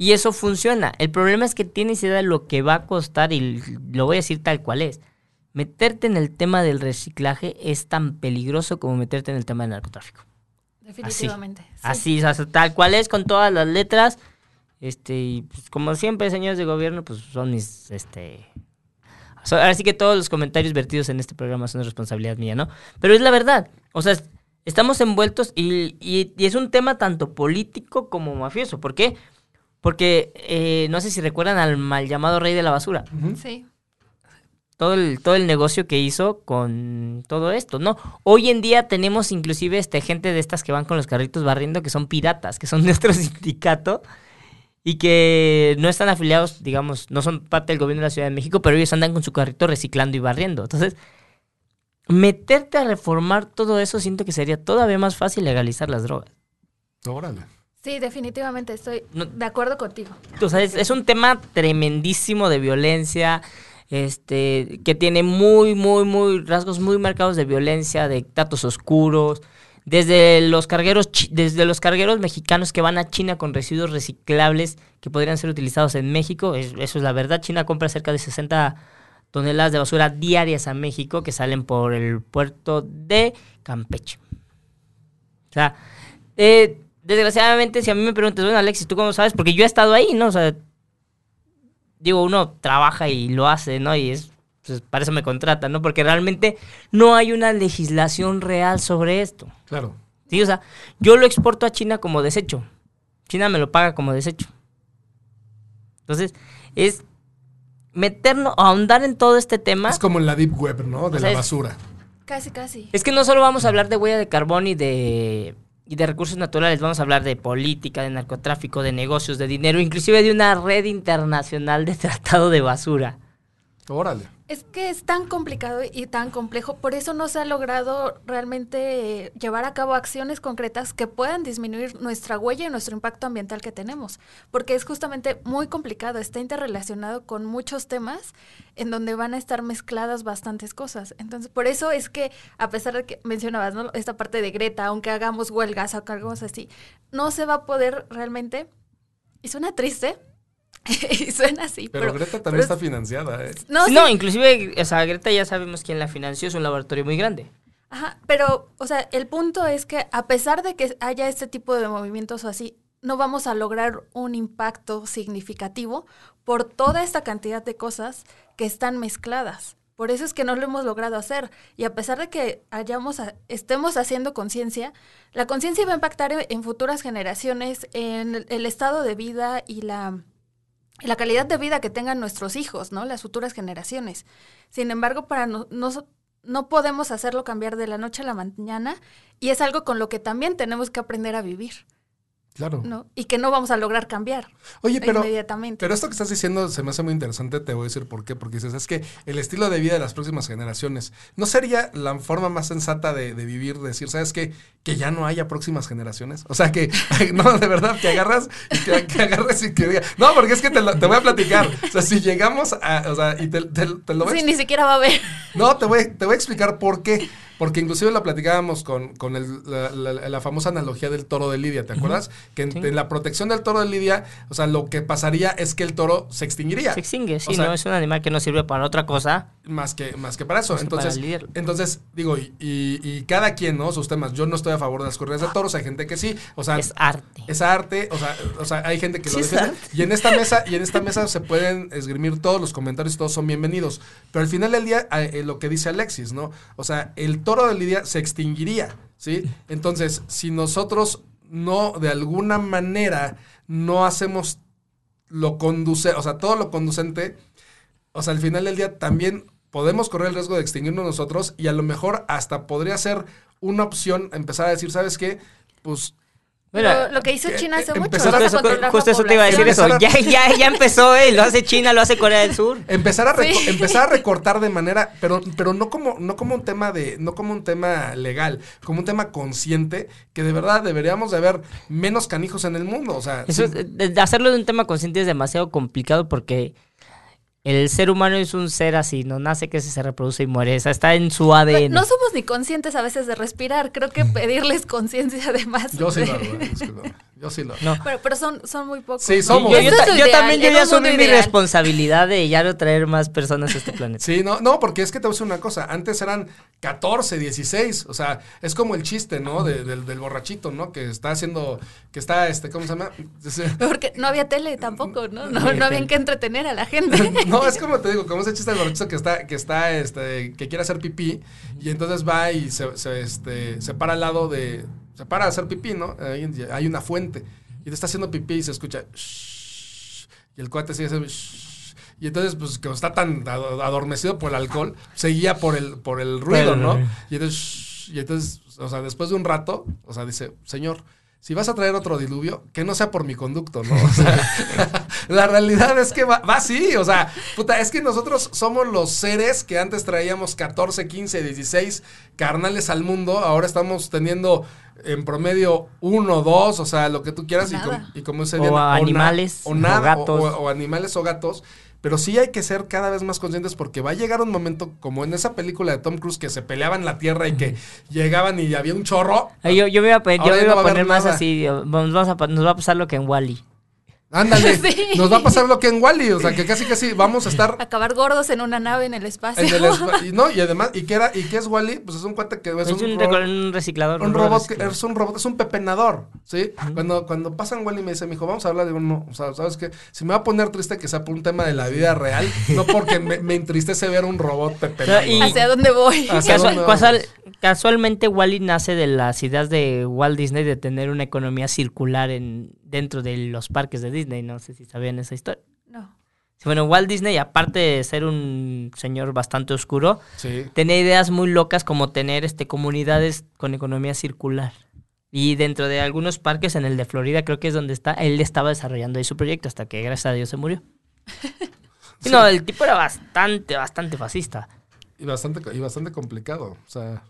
Y eso funciona. El problema es que tienes idea de lo que va a costar y lo voy a decir tal cual es. Meterte en el tema del reciclaje es tan peligroso como meterte en el tema del narcotráfico. Definitivamente. Así, tal cual es con todas las letras. Este, y pues, como siempre, señores de gobierno, pues son mis, este... ahora sí que todos los comentarios vertidos en este programa son responsabilidad mía, ¿no? Pero es la verdad. O sea, estamos envueltos y, y, y es un tema tanto político como mafioso. ¿Por qué? Porque eh, no sé si recuerdan al mal llamado rey de la basura. Sí. Todo el, todo el negocio que hizo con todo esto, ¿no? Hoy en día tenemos inclusive este, gente de estas que van con los carritos barriendo que son piratas, que son de nuestro sindicato y que no están afiliados, digamos, no son parte del gobierno de la Ciudad de México, pero ellos andan con su carrito reciclando y barriendo. Entonces, meterte a reformar todo eso siento que sería todavía más fácil legalizar las drogas. Órale. Sí, definitivamente estoy de acuerdo contigo. O sea, es, un tema tremendísimo de violencia, este, que tiene muy, muy, muy rasgos muy marcados de violencia, de datos oscuros. Desde los cargueros, desde los cargueros mexicanos que van a China con residuos reciclables que podrían ser utilizados en México, eso es la verdad. China compra cerca de 60 toneladas de basura diarias a México que salen por el puerto de Campeche. O sea, eh, desgraciadamente, si a mí me preguntas, bueno, Alexis, ¿tú cómo sabes? Porque yo he estado ahí, ¿no? O sea, digo, uno trabaja y lo hace, ¿no? Y es, pues, para eso me contratan, ¿no? Porque realmente no hay una legislación real sobre esto. Claro. Sí, o sea, yo lo exporto a China como desecho. China me lo paga como desecho. Entonces, es meternos, ahondar en todo este tema. Es como en la Deep Web, ¿no? De la basura. Casi, casi. Es que no solo vamos a hablar de huella de carbón y de y de recursos naturales. Vamos a hablar de política, de narcotráfico, de negocios, de dinero, inclusive de una red internacional de tratado de basura. Es que es tan complicado y tan complejo, por eso no se ha logrado realmente llevar a cabo acciones concretas que puedan disminuir nuestra huella y nuestro impacto ambiental que tenemos, porque es justamente muy complicado, está interrelacionado con muchos temas en donde van a estar mezcladas bastantes cosas. Entonces, por eso es que, a pesar de que mencionabas esta parte de Greta, aunque hagamos huelgas o algo así, no se va a poder realmente, y suena triste, y suena así. Pero, Pero, Greta también es- está financiada, ¿eh? No, No, sí, inclusive, o sea, Greta ya sabemos quién la financió, es un laboratorio muy grande. Ajá, pero, o sea, el punto es que a pesar de que haya este tipo de movimientos o así, no vamos a lograr un impacto significativo por toda esta cantidad de cosas que están mezcladas. Por eso es que no lo hemos logrado hacer. Y a pesar de que hayamos a- estemos haciendo conciencia, la conciencia va a impactar en, en futuras generaciones, en el, el estado de vida y la, la calidad de vida que tengan nuestros hijos, ¿no? Las futuras generaciones. Sin embargo, para no, nos- no podemos hacerlo cambiar de la noche a la mañana y es algo con lo que también tenemos que aprender a vivir, Claro. ¿no? Y que no vamos a lograr cambiar Oye, pero, inmediatamente. pero esto que estás diciendo se me hace muy interesante, te voy a decir por qué, porque dices, es que el estilo de vida de las próximas generaciones, ¿no sería la forma más sensata de, de vivir, de decir, ¿sabes qué? Que ya no haya próximas generaciones. O sea, que, no, de verdad, que agarras y que, que agarres y que diga, no, porque es que te, lo- te voy a platicar. O sea, si llegamos a, o sea, y te, te- te lo voy Sí, ni siquiera va a haber. no, te voy, te voy a explicar por qué. Porque inclusive lo platicábamos con, con el- la, la- la famosa analogía del toro de Lidia, ¿te acuerdas? Que en, Sí. en la protección del toro de Lidia, o sea, lo que pasaría es que el toro se extinguiría. Se extingue, sí, O sea, ¿no? Es un animal que no sirve para otra cosa. Más que, más que para eso. Más Entonces, para entonces digo, y, y- y cada quien, ¿no? Sus temas. Yo no estoy a favor de las corridas de toros, hay gente que sí. O sea, Es arte. es arte, o sea, o sea, hay gente que lo Sí, defiende. Y en esta mesa, y en esta mesa se pueden esgrimir todos los comentarios, todos son bienvenidos. Pero al final del día, eh, eh, lo que dice Alexis, ¿no? O sea, el toro de Lidia se extinguiría, ¿sí? Entonces, si nosotros no, de alguna manera, no hacemos lo conduce, o sea, todo lo conducente, o sea, al final del día también podemos correr el riesgo de extinguirnos nosotros y a lo mejor hasta podría ser una opción empezar a decir, ¿sabes qué? Pues Mira, lo que hizo que- China hace eh, mucho empezar Justo eso, justo eso te iba a decir eso. Ya, ya, ya empezó, eh. Lo hace China, lo hace Corea del Sur. Empezar a, Sí. empezar a recortar de manera, pero, pero no como, no como un tema de, no como un tema legal, como un tema consciente, que de verdad deberíamos de haber menos canijos en el mundo. O sea, Eso sí, es- de- de hacerlo de un tema consciente es demasiado complicado porque el ser humano es un ser así, no nace, que se reproduce y muere. O sea, está en su ADN. No somos ni conscientes a veces de respirar. Creo que pedirles conciencia además. yo sí de- lo hago, eh, discúlpame. Yo sí lo. No. Pero, pero son, son muy pocos. Sí, somos. Yo, ta- también yo en ya asumí mi responsabilidad de ya no traer más personas a este planeta. Sí, no, no, porque es que te voy a decir una cosa. Antes eran 14, 16. O sea, es como el chiste, ¿no? De- del, del borrachito, ¿no? Que está haciendo, que está, este, ¿cómo se llama? Porque no había tele tampoco, ¿no? No, había no habían tele. que entretener a la gente. No, es como te digo, como ese chiste del borrachito que está, que está, este, que quiere hacer pipí y entonces va y se, se, este, se para al lado de, se para a hacer pipí, ¿no? Hay una fuente y te está haciendo pipí y se escucha "Shh", y el cuate sigue haciendo "Shh", y entonces pues como está tan ado- adormecido por el alcohol, seguía por el, por el ruido, ¿no? Y entonces, "Shh", y entonces, o sea, después de un rato, o sea, dice, señor, si vas a traer otro diluvio, que no sea por mi conducto, ¿no? O sea, la realidad es que va, va así, o sea, puta, es que nosotros somos los seres que antes traíamos 14, 15, 16 carnales al mundo, ahora estamos teniendo en promedio uno, dos, o sea, lo que tú quieras, y, Nada. com- y como dice O animales, o, nada, o gatos. o- o animales o gatos. Pero sí hay que ser cada vez más conscientes porque va a llegar un momento como en esa película de Tom Cruise que se peleaban la tierra y que llegaban y había un chorro. Yo, yo me iba a poner, yo Ahora me ya iba no a va a poner haber más nada. así. Vamos a nos va a pasar lo que en Wally. Ándale, Sí. nos va a pasar lo que en Wally, o sea, que casi casi vamos a estar Acabar gordos en una nave en el espacio. en el espa- y no, y además y qué era y qué es Wally? Pues es un cuate que es, Es, un, un, ro- reco- un reciclador. un robot robot que reciclador. es un robot, es un pepenador, ¿sí? Cuando cuando pasan Wally me dice, "Mijo, vamos a hablar de uno, o sea, ¿sabes qué? Si me va a poner triste que sea por un tema de la vida real, no porque me, me entristece ver un robot pepenador. y- ¿Hacia dónde voy? Hacia Casual- dónde casual- vamos? casualmente Wally nace de las ideas de Walt Disney de tener una economía circular en dentro de los parques de Disney. No sé si sabían esa historia. No. Sí, Bueno, Walt Disney, aparte de ser un señor bastante oscuro, Sí. tenía ideas muy locas como tener este comunidades con economía circular. Y dentro de algunos parques, en el de Florida, creo que es donde está, él estaba desarrollando ahí su proyecto hasta que gracias a Dios se murió. Y No, el tipo era bastante, bastante fascista. Y bastante, y bastante complicado. O sea,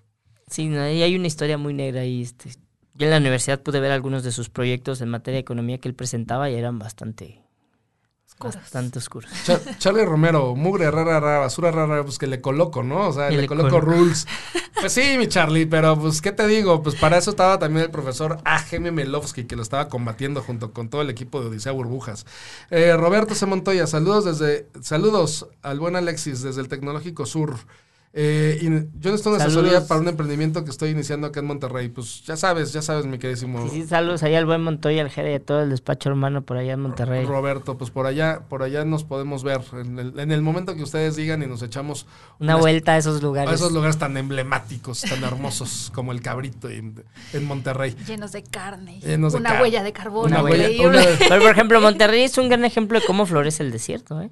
Sí, no, y hay una historia muy negra ahí. Este. Yo en la universidad pude ver algunos de sus proyectos en materia de economía que él presentaba y eran bastante, Oscuros. bastante oscuros. Char- Charlie Romero, mugre rara, rara, basura rara, pues que le coloco, ¿no? O sea, le, le coloco rules. Pues sí, mi Charlie, pero pues, ¿qué te digo? Pues para eso estaba también el profesor A.G.M. Melovsky, que lo estaba combatiendo junto con todo el equipo de Odisea Burbujas. Eh, Roberto C. Montoya, saludos desde, saludos al buen Alexis desde el Tecnológico Sur. Eh, y yo necesito una Saludos. asesoría para un emprendimiento que estoy iniciando acá en Monterrey. Pues ya sabes, ya sabes, mi queridísimo Y sí, saludos ahí al buen Montoya, al jefe de todo el despacho hermano por allá en Monterrey. Roberto. Pues por allá, por allá nos podemos ver. En el, en el momento que ustedes digan y nos echamos Una vuelta a esos lugares. a esos lugares tan emblemáticos, tan hermosos como el Cabrito en, en Monterrey. Llenos de carne. Llenos de una car- huella de carbono. Una huella- increíble. una- Pero por ejemplo, Monterrey es un gran ejemplo de cómo florece el desierto, ¿eh?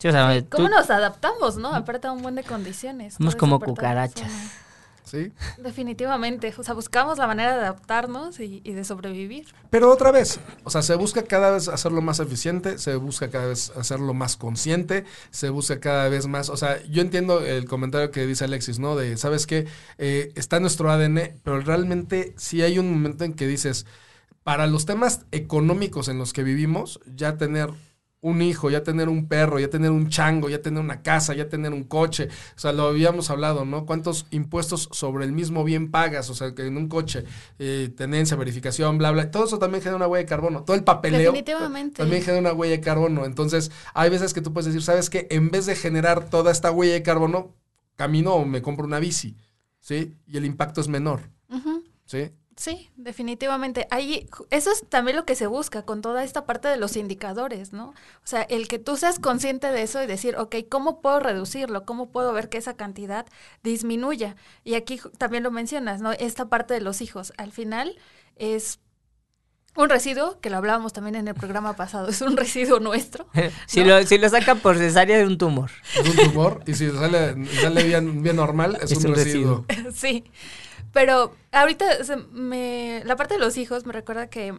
Sí, o sea, tú- ¿Cómo nos adaptamos, no? Aparte a un buen de condiciones. Somos como cucarachas. ¿Sí? Definitivamente. O sea, buscamos la manera de adaptarnos y, y de sobrevivir. Pero otra vez, o sea, se busca cada vez hacerlo más eficiente, se busca cada vez hacerlo más consciente, se busca cada vez más, o sea, yo entiendo el comentario que dice Alexis, ¿no? De, ¿sabes qué? Eh, está en nuestro ADN, pero realmente sí hay un momento en que dices, para los temas económicos en los que vivimos, ya tener un hijo, ya tener un perro, ya tener un chango, ya tener una casa, ya tener un coche. O sea, lo habíamos hablado, ¿no? ¿Cuántos impuestos sobre el mismo bien pagas? O sea, que en un coche, eh, tenencia, verificación, bla, bla. Todo eso también genera una huella de carbono. Todo el papeleo Definitivamente. también genera una huella de carbono. Entonces, hay veces que tú puedes decir, ¿sabes qué? En vez de generar toda esta huella de carbono, camino o me compro una bici, ¿sí? Y el impacto es menor. ¿sí? Sí, definitivamente. Ahí, eso es también lo que se busca con toda esta parte de los indicadores, ¿no? O sea, el que tú seas consciente de eso y decir, ok, ¿cómo puedo reducirlo? ¿Cómo puedo ver que esa cantidad disminuya? Y aquí también lo mencionas, ¿no? Esta parte de los hijos. Al final es un residuo, que lo hablábamos también en el programa pasado, es un residuo nuestro. si, lo, si lo sacan por cesárea de un tumor. Es un tumor y si sale, sale bien, bien normal, es, Es un, un residuo. Sí, pero ahorita se me, la parte de los hijos me recuerda que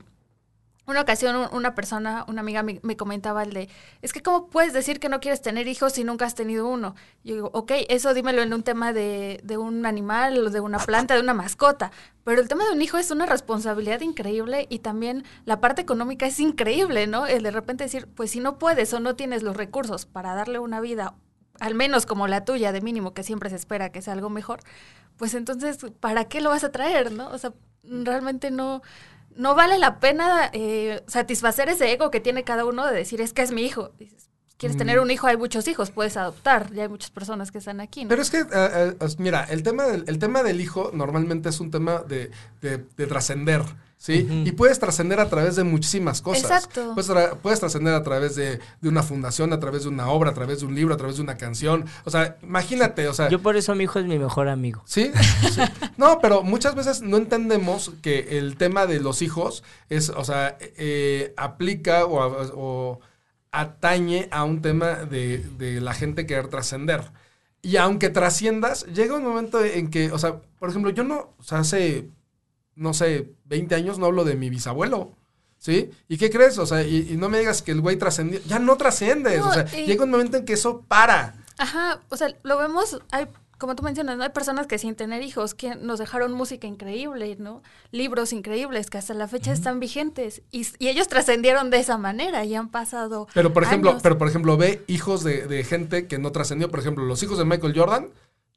una ocasión un- una persona, una amiga me, me comentaba el de, es que cómo puedes decir que no quieres tener hijos si nunca has tenido uno. Yo digo, ok, eso dímelo en un tema de, de un animal, de una planta, de una mascota, pero el tema de un hijo es una responsabilidad increíble y también la parte económica es increíble, ¿no? El de repente decir, pues si no puedes o no tienes los recursos para darle una vida al menos como la tuya, de mínimo, que siempre se espera que sea algo mejor, pues entonces, ¿para qué lo vas a traer, no? O sea, realmente no, no vale la pena eh, satisfacer ese ego que tiene cada uno de decir, es que es mi hijo. Dices, quieres Mm. tener un hijo, hay muchos hijos, puedes adoptar, ya hay muchas personas que están aquí, ¿no? Pero es que, eh, eh, mira, el tema, del, el tema del hijo normalmente es un tema de, de- de trascender, ¿sí? Y puedes trascender a través de muchísimas cosas. Exacto. Puedes, tra- puedes trascender a través de, de una fundación, a través de una obra, a través de un libro, a través de una canción. O sea, imagínate, o sea... Yo por eso mi hijo es mi mejor amigo. ¿Sí? sí. No, pero muchas veces no entendemos que el tema de los hijos es, o sea, eh, aplica o, o atañe a un tema de, de la gente querer trascender. Y aunque trasciendas, llega un momento en que, o sea, por ejemplo, yo no, o sea, hace, no sé, 20 años no hablo de mi bisabuelo. ¿Sí? ¿Y qué crees? O sea, y, y no me digas que el güey trascendió. Ya no trasciendes. No, o sea, y- llega un momento en que eso para. Ajá, o sea, lo vemos, hay, como tú mencionas, ¿no? Hay personas que sin tener hijos, que nos dejaron música increíble, ¿no? Libros increíbles que hasta la fecha están vigentes. Y, y ellos trascendieron de esa manera y han pasado. Pero por ejemplo, años. pero por ejemplo, ve hijos de, de gente que no trascendió. Por ejemplo, los hijos de Michael Jordan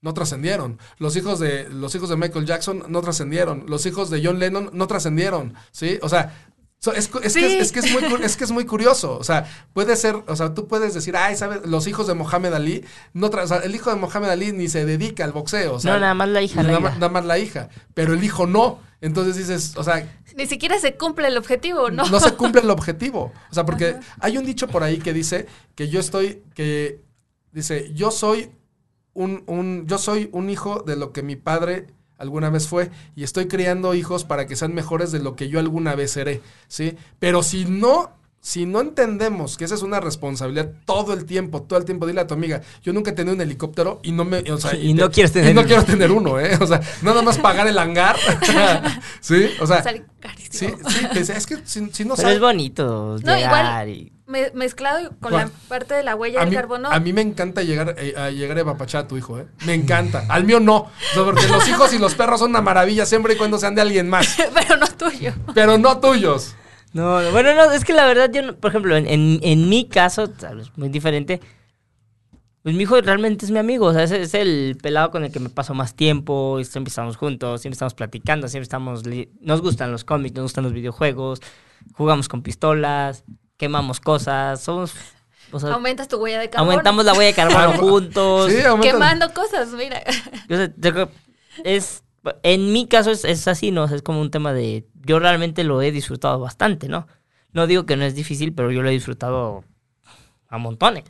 no trascendieron. Los hijos de los hijos de Michael Jackson no trascendieron. Los hijos de John Lennon no trascendieron. ¿Sí? O sea, so- es, es que, Sí. es, es que es muy es que es muy curioso. O sea, puede ser, o sea, tú puedes decir, ay, ¿sabes? Los hijos de Mohamed Ali, no o sea, el hijo de Mohamed Ali ni se dedica al boxeo. O sea, no, nada más la hija. nada, la más- hija. nada más la hija. Pero el hijo no. Entonces dices, o sea, Ni siquiera se cumple el objetivo, ¿no? no se cumple el objetivo. O sea, porque Ajá. hay un dicho por ahí que dice que yo estoy, que dice, yo soy un, un, yo soy un hijo de lo que mi padre alguna vez fue y estoy criando hijos para que sean mejores de lo que yo alguna vez seré, ¿sí? Pero si no si no entendemos que esa es una responsabilidad todo el tiempo, todo el tiempo, dile a tu amiga, yo nunca he tenido un helicóptero y no me, o sea, Y no quieres tener y no uno. quiero tener uno, ¿eh? O sea, nada más pagar el hangar. sí, o sea, Sale sí, carísimo. sí, es que si, si no Pero sabes es bonito No, igual y... me- mezclado con ¿Cuál? la parte de la huella del mí, carbono. a mí me encanta llegar eh, a llegar a apapachar a tu hijo, ¿eh? Me encanta. Al mío no. Porque los hijos y los perros son una maravilla siempre y cuando sean de alguien más. pero no tuyo. Pero no tuyos. No, no, bueno, no, es que la verdad yo, no- por ejemplo, en, en, en mi caso, vez muy diferente, pues mi hijo realmente es mi amigo, o sea, es, es el pelado con el que me paso más tiempo, y siempre estamos juntos, siempre estamos platicando, siempre estamos, nos gustan los cómics, nos gustan los videojuegos, jugamos con pistolas, quemamos cosas, somos, o sea, Aumentas tu huella de carbono. aumentamos la huella de carbono juntos. Sí, Quemando cosas, mira. Yo sé, yo creo- es, en mi caso es, es así, ¿no? O sea, es como un tema de, yo realmente lo he disfrutado bastante, ¿no? No digo que no es difícil, pero yo lo he disfrutado a montones.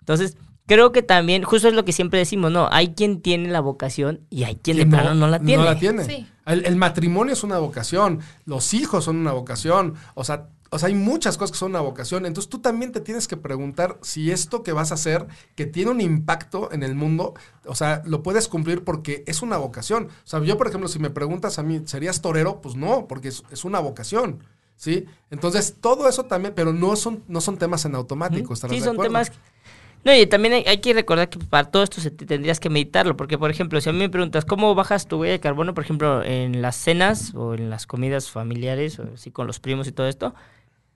Entonces, creo que también, justo es lo que siempre decimos, ¿no? Hay quien tiene la vocación y hay quien de plano no la tiene. No la tiene. Sí. El, el matrimonio es una vocación, los hijos son una vocación, o sea, o sea, hay muchas cosas que son una vocación. Entonces tú también te tienes que preguntar si esto que vas a hacer, que tiene un impacto en el mundo, o sea, lo puedes cumplir porque es una vocación. O sea, yo, por ejemplo, si me preguntas a mí, ¿serías torero? Pues no, porque es, es una vocación. ¿Sí? Entonces, todo eso también, pero no son, no son temas en automático. ¿estarás Sí, son temas... No, y también hay, hay que recordar que para todo esto se te- tendrías que meditarlo, porque por ejemplo, si a mí me preguntas cómo bajas tu huella de carbono, por ejemplo, en las cenas o en las comidas familiares, o así con los primos y todo esto,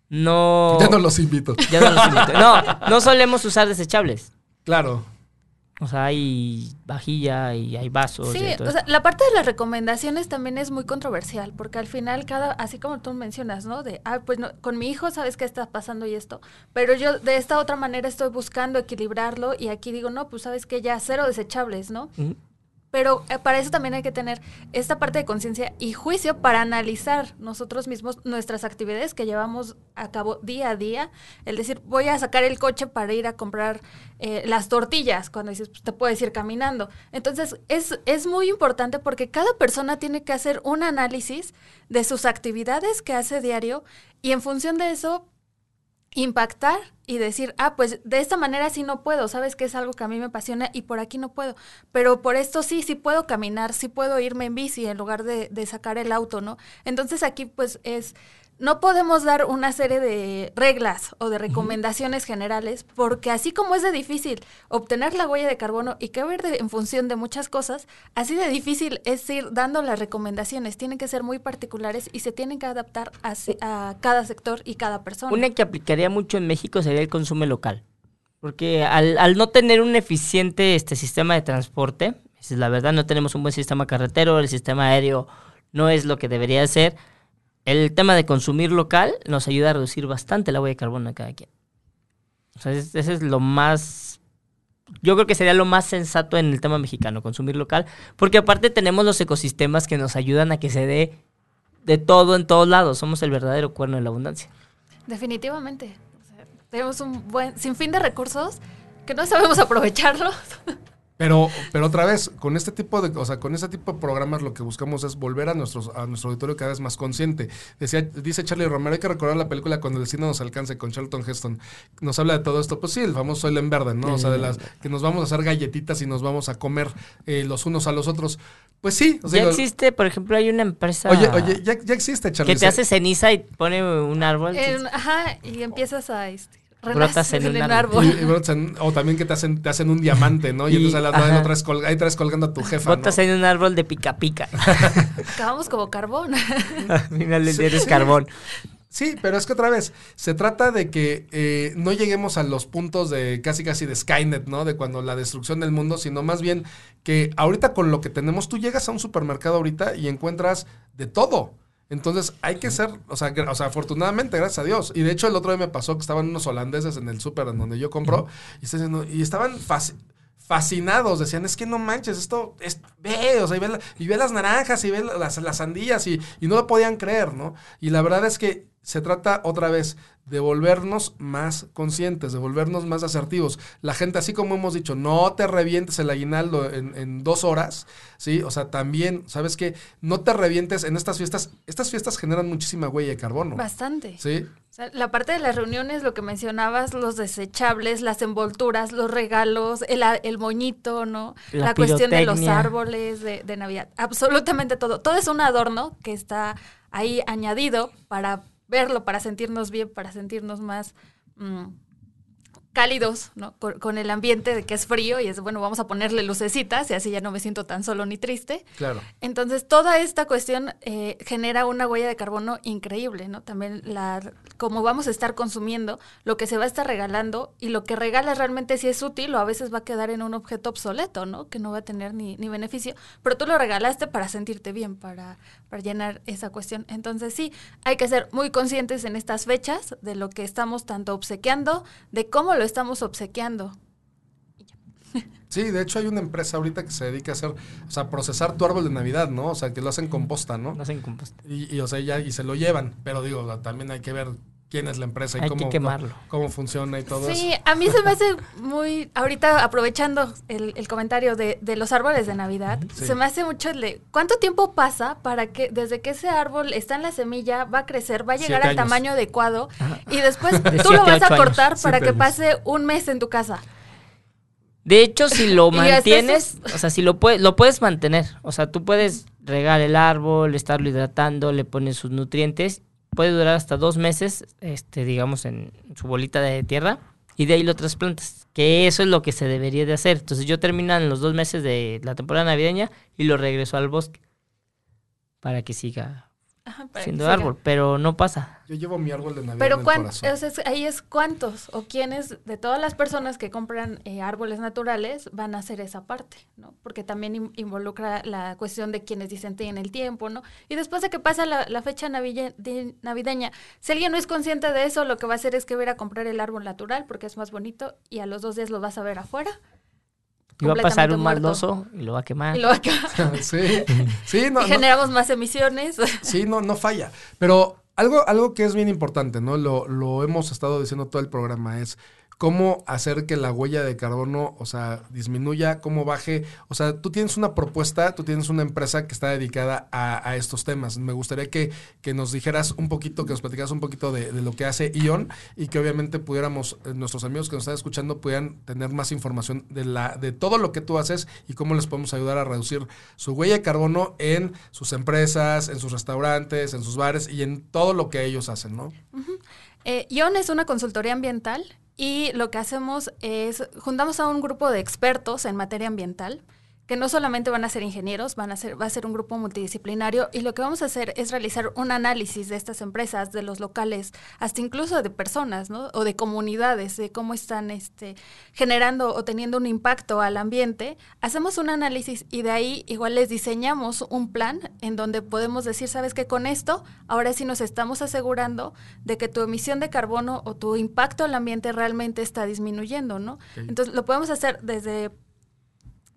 no... Ya no los invito. ya no los invito. No, no solemos usar desechables. Claro. O sea, hay vajilla y hay vasos. Sí, todo o sea, la parte de las recomendaciones también es muy controversial, porque al final cada, así como tú mencionas, ¿no? De, ah, pues no, con mi hijo sabes qué está pasando y esto, pero yo de esta otra manera estoy buscando equilibrarlo y aquí digo, no, pues sabes que ya cero desechables, ¿no? Ujú. Pero eh, para eso también hay que tener esta parte de conciencia y juicio para analizar nosotros mismos nuestras actividades que llevamos a cabo día a día. El decir, voy a sacar el coche para ir a comprar eh, las tortillas, cuando dices, pues te puedes ir caminando. Entonces, es, es muy importante porque cada persona tiene que hacer un análisis de sus actividades que hace diario y en función de eso impactar y decir, ah, pues de esta manera sí no puedo, sabes que es algo que a mí me apasiona y por aquí no puedo, pero por esto sí, sí puedo caminar, sí puedo irme en bici en lugar de, de sacar el auto, ¿no? Entonces aquí pues es, no podemos dar una serie de reglas o de recomendaciones generales porque así como es de difícil obtener la huella de carbono y que ver de- en función de muchas cosas, así de difícil es ir dando las recomendaciones, tienen que ser muy particulares y se tienen que adaptar a, cada sector y cada persona. Una que aplicaría mucho en México sería el consumo local. Porque al, al no tener un eficiente este sistema de transporte, esa es la verdad, no tenemos un buen sistema carretero, el sistema aéreo no es lo que debería ser. El tema de consumir local nos ayuda a reducir bastante la huella de carbono de cada quien. O sea, es- ese es lo más... Yo creo que sería lo más sensato en el tema mexicano, consumir local, porque aparte tenemos los ecosistemas que nos ayudan a que se dé de todo en todos lados. Somos el verdadero cuerno de la abundancia. Definitivamente. O sea, tenemos un buen sinfín de recursos que no sabemos aprovecharlos. Pero, pero otra vez, con este tipo de, o sea, con este tipo de programas lo que buscamos es volver a nuestros, a nuestro auditorio cada vez más consciente. Decía, dice Charlie Romero, hay que recordar la película cuando el destino nos alcance con Charlton Heston. Nos habla de todo esto, pues sí, el famoso Soy en verde, ¿no? O sea, de las que nos vamos a hacer galletitas y nos vamos a comer eh, los unos a los otros. Pues sí, o sea, Ya existe, por ejemplo, hay una empresa Oye, oye, ya, ya existe, Charlie. que te hace ceniza y pone un árbol. Eh, ajá, y empiezas a este, Brotas en un árbol. Y- y brotas en- o también que te hacen, te hacen un diamante, ¿no? Y, Y- entonces ahí, la- traes colga- ahí traes colgando a tu jefa. ¿no? Botas en un árbol de pica pica. Acabamos como carbón. Al final del día eres carbón. Sí, pero es que otra vez, se trata de que eh, no lleguemos a los puntos de casi casi de Skynet, ¿no? De cuando la destrucción del mundo, sino más bien que ahorita con lo que tenemos, tú llegas a un supermercado ahorita y encuentras de todo. Entonces hay que ser, o sea, o sea, afortunadamente, gracias a Dios. Y de hecho el otro día me pasó que estaban unos holandeses en el súper en donde yo compro y, diciendo- y estaban fasc- fascinados, decían, es que no manches, esto es, ve, o sea, y ve, la- y ve las naranjas y ve las, las sandías y, y no lo podían creer, ¿no? Y la verdad es que se trata otra vez de volvernos más conscientes, de volvernos más asertivos. La gente, así como hemos dicho, no te revientes el aguinaldo en, en dos horas, ¿sí? O sea, también, ¿sabes qué? No te revientes en estas fiestas. Estas fiestas generan muchísima huella de carbono. Bastante. ¿Sí? O sea, la parte de las reuniones, lo que mencionabas, los desechables, las envolturas, los regalos, el, a- el moñito, ¿no? La cuestión de los árboles de, de Navidad. Absolutamente todo. Todo es un adorno que está ahí añadido para verlo, para sentirnos bien, para sentirnos más mm, cálidos, ¿no? Con, con el ambiente de que es frío y es, bueno, vamos a ponerle lucecitas y así ya no me siento tan solo ni triste. Claro. Entonces, toda esta cuestión eh, genera una huella de carbono increíble, ¿no? También la, como vamos a estar consumiendo, lo que se va a estar regalando y lo que regalas realmente si es útil o a veces va a quedar en un objeto obsoleto, ¿no? Que no va a tener ni, ni beneficio, pero tú lo regalaste para sentirte bien, para, para llenar esa cuestión. Entonces, sí, hay que ser muy conscientes en estas fechas de lo que estamos tanto obsequiando, de cómo lo estamos obsequiando. Sí, de hecho hay una empresa ahorita que se dedica a hacer, o sea, procesar tu árbol de Navidad, ¿no? O sea, que lo hacen composta, ¿no? No hacen composta. Y, y, o sea, ya, y se lo llevan. Pero digo, o sea, también hay que ver quién es la empresa y Hay que cómo, quemarlo. cómo, cómo funciona y todo Sí, eso. a mí se me hace muy, ahorita aprovechando el, el comentario de, de los árboles de Navidad, Sí. se me hace mucho el de cuánto tiempo pasa para que desde que ese árbol está en la semilla, va a crecer, va a llegar Siete al años. tamaño adecuado y después De tú lo vas a cortar años. para Siete que años. pase un mes en tu casa. De hecho, si lo mantienes, o sea, si lo puedes, lo puedes mantener. O sea, tú puedes regar el árbol, estarlo hidratando, le pones sus nutrientes. Puede durar hasta dos meses, este, digamos, en su bolita de tierra. Y de ahí lo trasplantas. Que eso es lo que se debería de hacer. Entonces yo termino en los dos meses de la temporada navideña y lo regreso al bosque. Para que siga Ajá, siendo árbol. Pero no pasa. Yo llevo mi árbol de Navidad Pero en el ahí es cuántos o quiénes de todas las personas que compran eh, árboles naturales van a hacer esa parte, ¿no? Porque también in- involucra la cuestión de quienes dicen tienen el tiempo, ¿no? Y después de que pasa la, la fecha de- navideña, si alguien no es consciente de eso, lo que va a hacer es que va a ir a comprar el árbol natural porque es más bonito y a los dos días lo vas a ver afuera Y va a pasar un muerto. maldoso y lo va a quemar. y lo va a quemar. sí, sí, no, y no, generamos más emisiones. sí, no, no falla. Pero algo, algo que es bien importante, ¿no? Lo, lo hemos estado diciendo todo el programa, es cómo hacer que la huella de carbono, o sea, disminuya, cómo baje. O sea, tú tienes una propuesta, tú tienes una empresa que está dedicada a, estos temas. Me gustaría que, que nos dijeras un poquito, que nos platicaras un poquito de, de lo que hace ION y que obviamente pudiéramos, eh, nuestros amigos que nos están escuchando, pudieran tener más información de, la, de todo lo que tú haces y cómo les podemos ayudar a reducir su huella de carbono en sus empresas, en sus restaurantes, en sus bares y en todo lo que ellos hacen, ¿no? Eh, ION es una consultoría ambiental y lo que hacemos es juntamos a un grupo de expertos en materia ambiental que no solamente van a ser ingenieros, van a ser, va a ser un grupo multidisciplinario y lo que vamos a hacer es realizar un análisis de estas empresas, de los locales, hasta incluso de personas, ¿no? O de comunidades, de cómo están este, generando o teniendo un impacto al ambiente. Hacemos un análisis y de ahí igual les diseñamos un plan en donde podemos decir, sabes que con esto, ahora sí nos estamos asegurando de que tu emisión de carbono o tu impacto al ambiente realmente está disminuyendo, ¿no? Entonces lo podemos hacer desde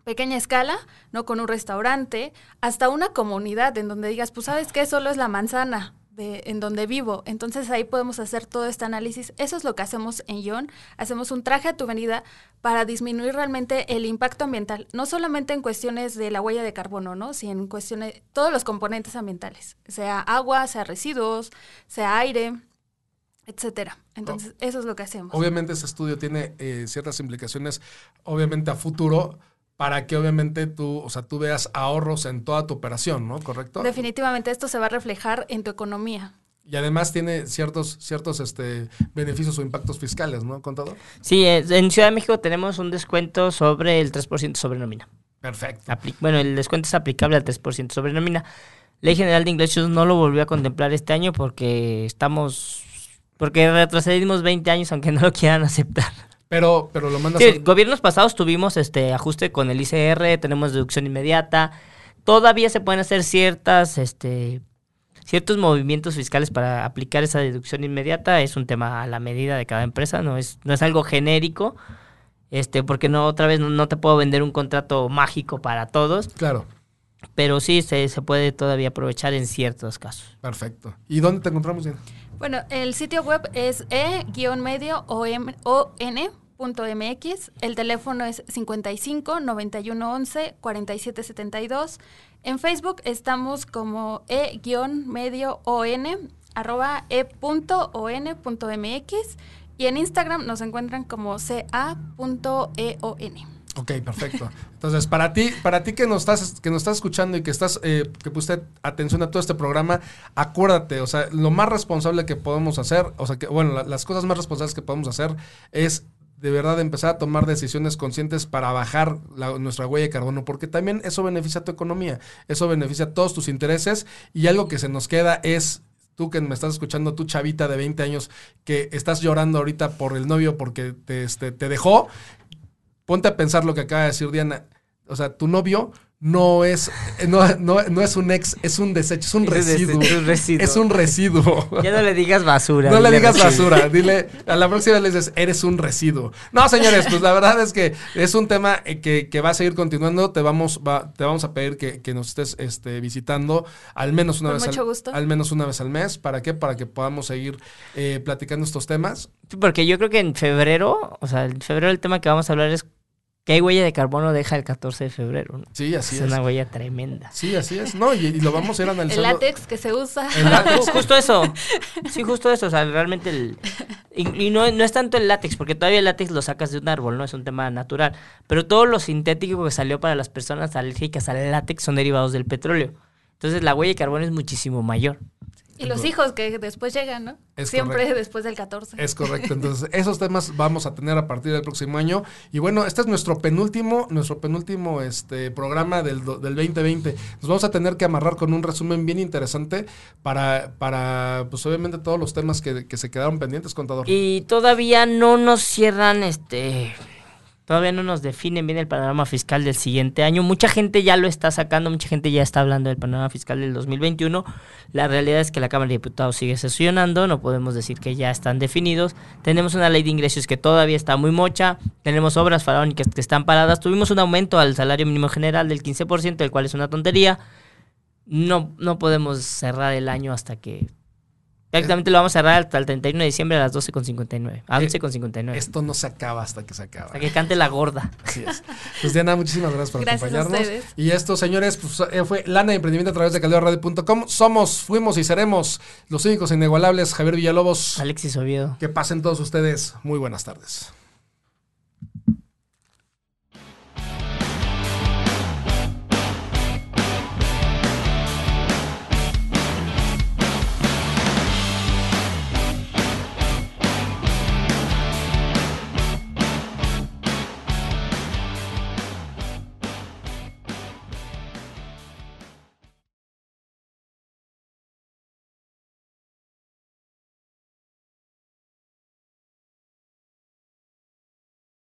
pequeña escala, ¿no? Con un restaurante, hasta una comunidad en donde digas, pues sabes que solo es la manzana de, en donde vivo. Entonces ahí podemos hacer todo este análisis. Eso es lo que hacemos en ION. Hacemos un traje a tu venida para disminuir realmente el impacto ambiental, no solamente en cuestiones de la huella de carbono, ¿no? Sino en cuestiones, todos los componentes ambientales, sea agua, sea residuos, sea aire, etcétera. Entonces, eso es lo que hacemos. Obviamente ese estudio tiene eh, ciertas implicaciones, obviamente a futuro, para que obviamente tú, o sea, tú veas ahorros en toda tu operación, ¿no? ¿Correcto? Definitivamente esto se va a reflejar en tu economía. Y además tiene ciertos, ciertos este, beneficios o impactos fiscales, ¿no, contador? Sí, en Ciudad de México tenemos un descuento sobre el 3% sobre nómina. Perfecto. Apli- bueno, el descuento es aplicable al 3% sobre nómina. Ley General de Ingresos no lo volvió a contemplar este año porque estamos... Porque retrocedimos 20 años aunque no lo quieran aceptar. Pero, pero lo mandas Sí, a- gobiernos pasados tuvimos este ajuste con el ICR, tenemos deducción inmediata. Todavía se pueden hacer ciertas, este, ciertos movimientos fiscales para aplicar esa deducción inmediata. Es un tema a la medida de cada empresa, no es, no es algo genérico. Este, porque no, otra vez no, no te puedo vender un contrato mágico para todos, Claro, pero sí se, se puede todavía aprovechar en ciertos casos. perfecto. ¿Y dónde te encontramos, Diana? Bueno, el sitio web es e-medio-on.mx. El teléfono es 55 91 11 47 72. En Facebook estamos como e-medio-on arroba e.on.mx y en Instagram nos encuentran como ca.eon. Ok, perfecto. Entonces, para ti, para ti que nos estás, que nos estás escuchando y que estás, eh, que pusiste atención a todo este programa, acuérdate, o sea, lo más responsable que podemos hacer, o sea, que, bueno, la- las cosas más responsables que podemos hacer es de verdad empezar a tomar decisiones conscientes para bajar nuestra huella de carbono, porque también eso beneficia a tu economía, eso beneficia todos tus intereses y algo que se nos queda es tú que me estás escuchando, tú chavita de 20 años que estás llorando ahorita por el novio porque te, este, te dejó, ponte a pensar lo que acaba de decir Diana. O sea, tu novio no es, no, no, no es un ex, es un desecho, es un Es un residuo. desecho, es un residuo. Es un residuo. Ya no le digas basura. No le digas residuo. basura, dile, a la próxima le dices, eres un residuo. No, señores, pues la verdad es que es un tema eh, que, que va a seguir continuando. Te vamos, va- te vamos a pedir que, que nos estés este, visitando al menos una Con vez mucho al, gusto. al menos una vez al mes. ¿Para qué? Para que podamos seguir eh, platicando estos temas. Sí, Porque yo creo que en febrero, o sea, en febrero el tema que vamos a hablar es qué huella de carbono deja el 14 de febrero. ¿no? Sí, así es es. una huella tremenda. Sí, así es. No, y, y lo vamos a ir El analizando. látex que se usa. El látex. Ju- Justo eso. Sí, justo eso. O sea, realmente el. Y, y no, no es tanto el látex, porque todavía el látex lo sacas de un árbol, ¿no? Es un tema natural. Pero todo lo sintético que salió para las personas alérgicas al látex son derivados del petróleo. Entonces la huella de carbono es muchísimo mayor. Y los hijos que después llegan, ¿no? Es Siempre correcto. después del 14. Es correcto. Entonces, esos temas vamos a tener a partir del próximo año. Y bueno, este es nuestro penúltimo, nuestro penúltimo este programa del, del 2020. Nos vamos a tener que amarrar con un resumen bien interesante para, para pues obviamente todos los temas que, que se quedaron pendientes, contador. Y todavía no nos cierran este. Todavía no nos definen bien el panorama fiscal del siguiente año. Mucha gente ya lo está sacando, mucha gente ya está hablando del panorama fiscal del 2021. La realidad es que la Cámara de Diputados sigue sesionando, no podemos decir que ya están definidos. Tenemos una ley de ingresos que todavía está muy mocha, tenemos obras faraónicas que están paradas, tuvimos un aumento al salario mínimo general del 15%, el cual es una tontería. No, no podemos cerrar el año hasta que... Prácticamente lo vamos a cerrar hasta el 31 de diciembre a las 12.59. A 11.59. Esto no se acaba hasta que se acaba. Hasta que cante la gorda. Así es. Pues Diana, muchísimas gracias por Gracias a acompañarnos. ustedes. Y esto, señores, pues, eh, fue Lana de Emprendimiento a través de caldeoradio.com. Somos, fuimos y seremos los únicos e inigualables. Javier Villalobos. Alexis Oviedo. Que pasen todos ustedes. Muy buenas tardes.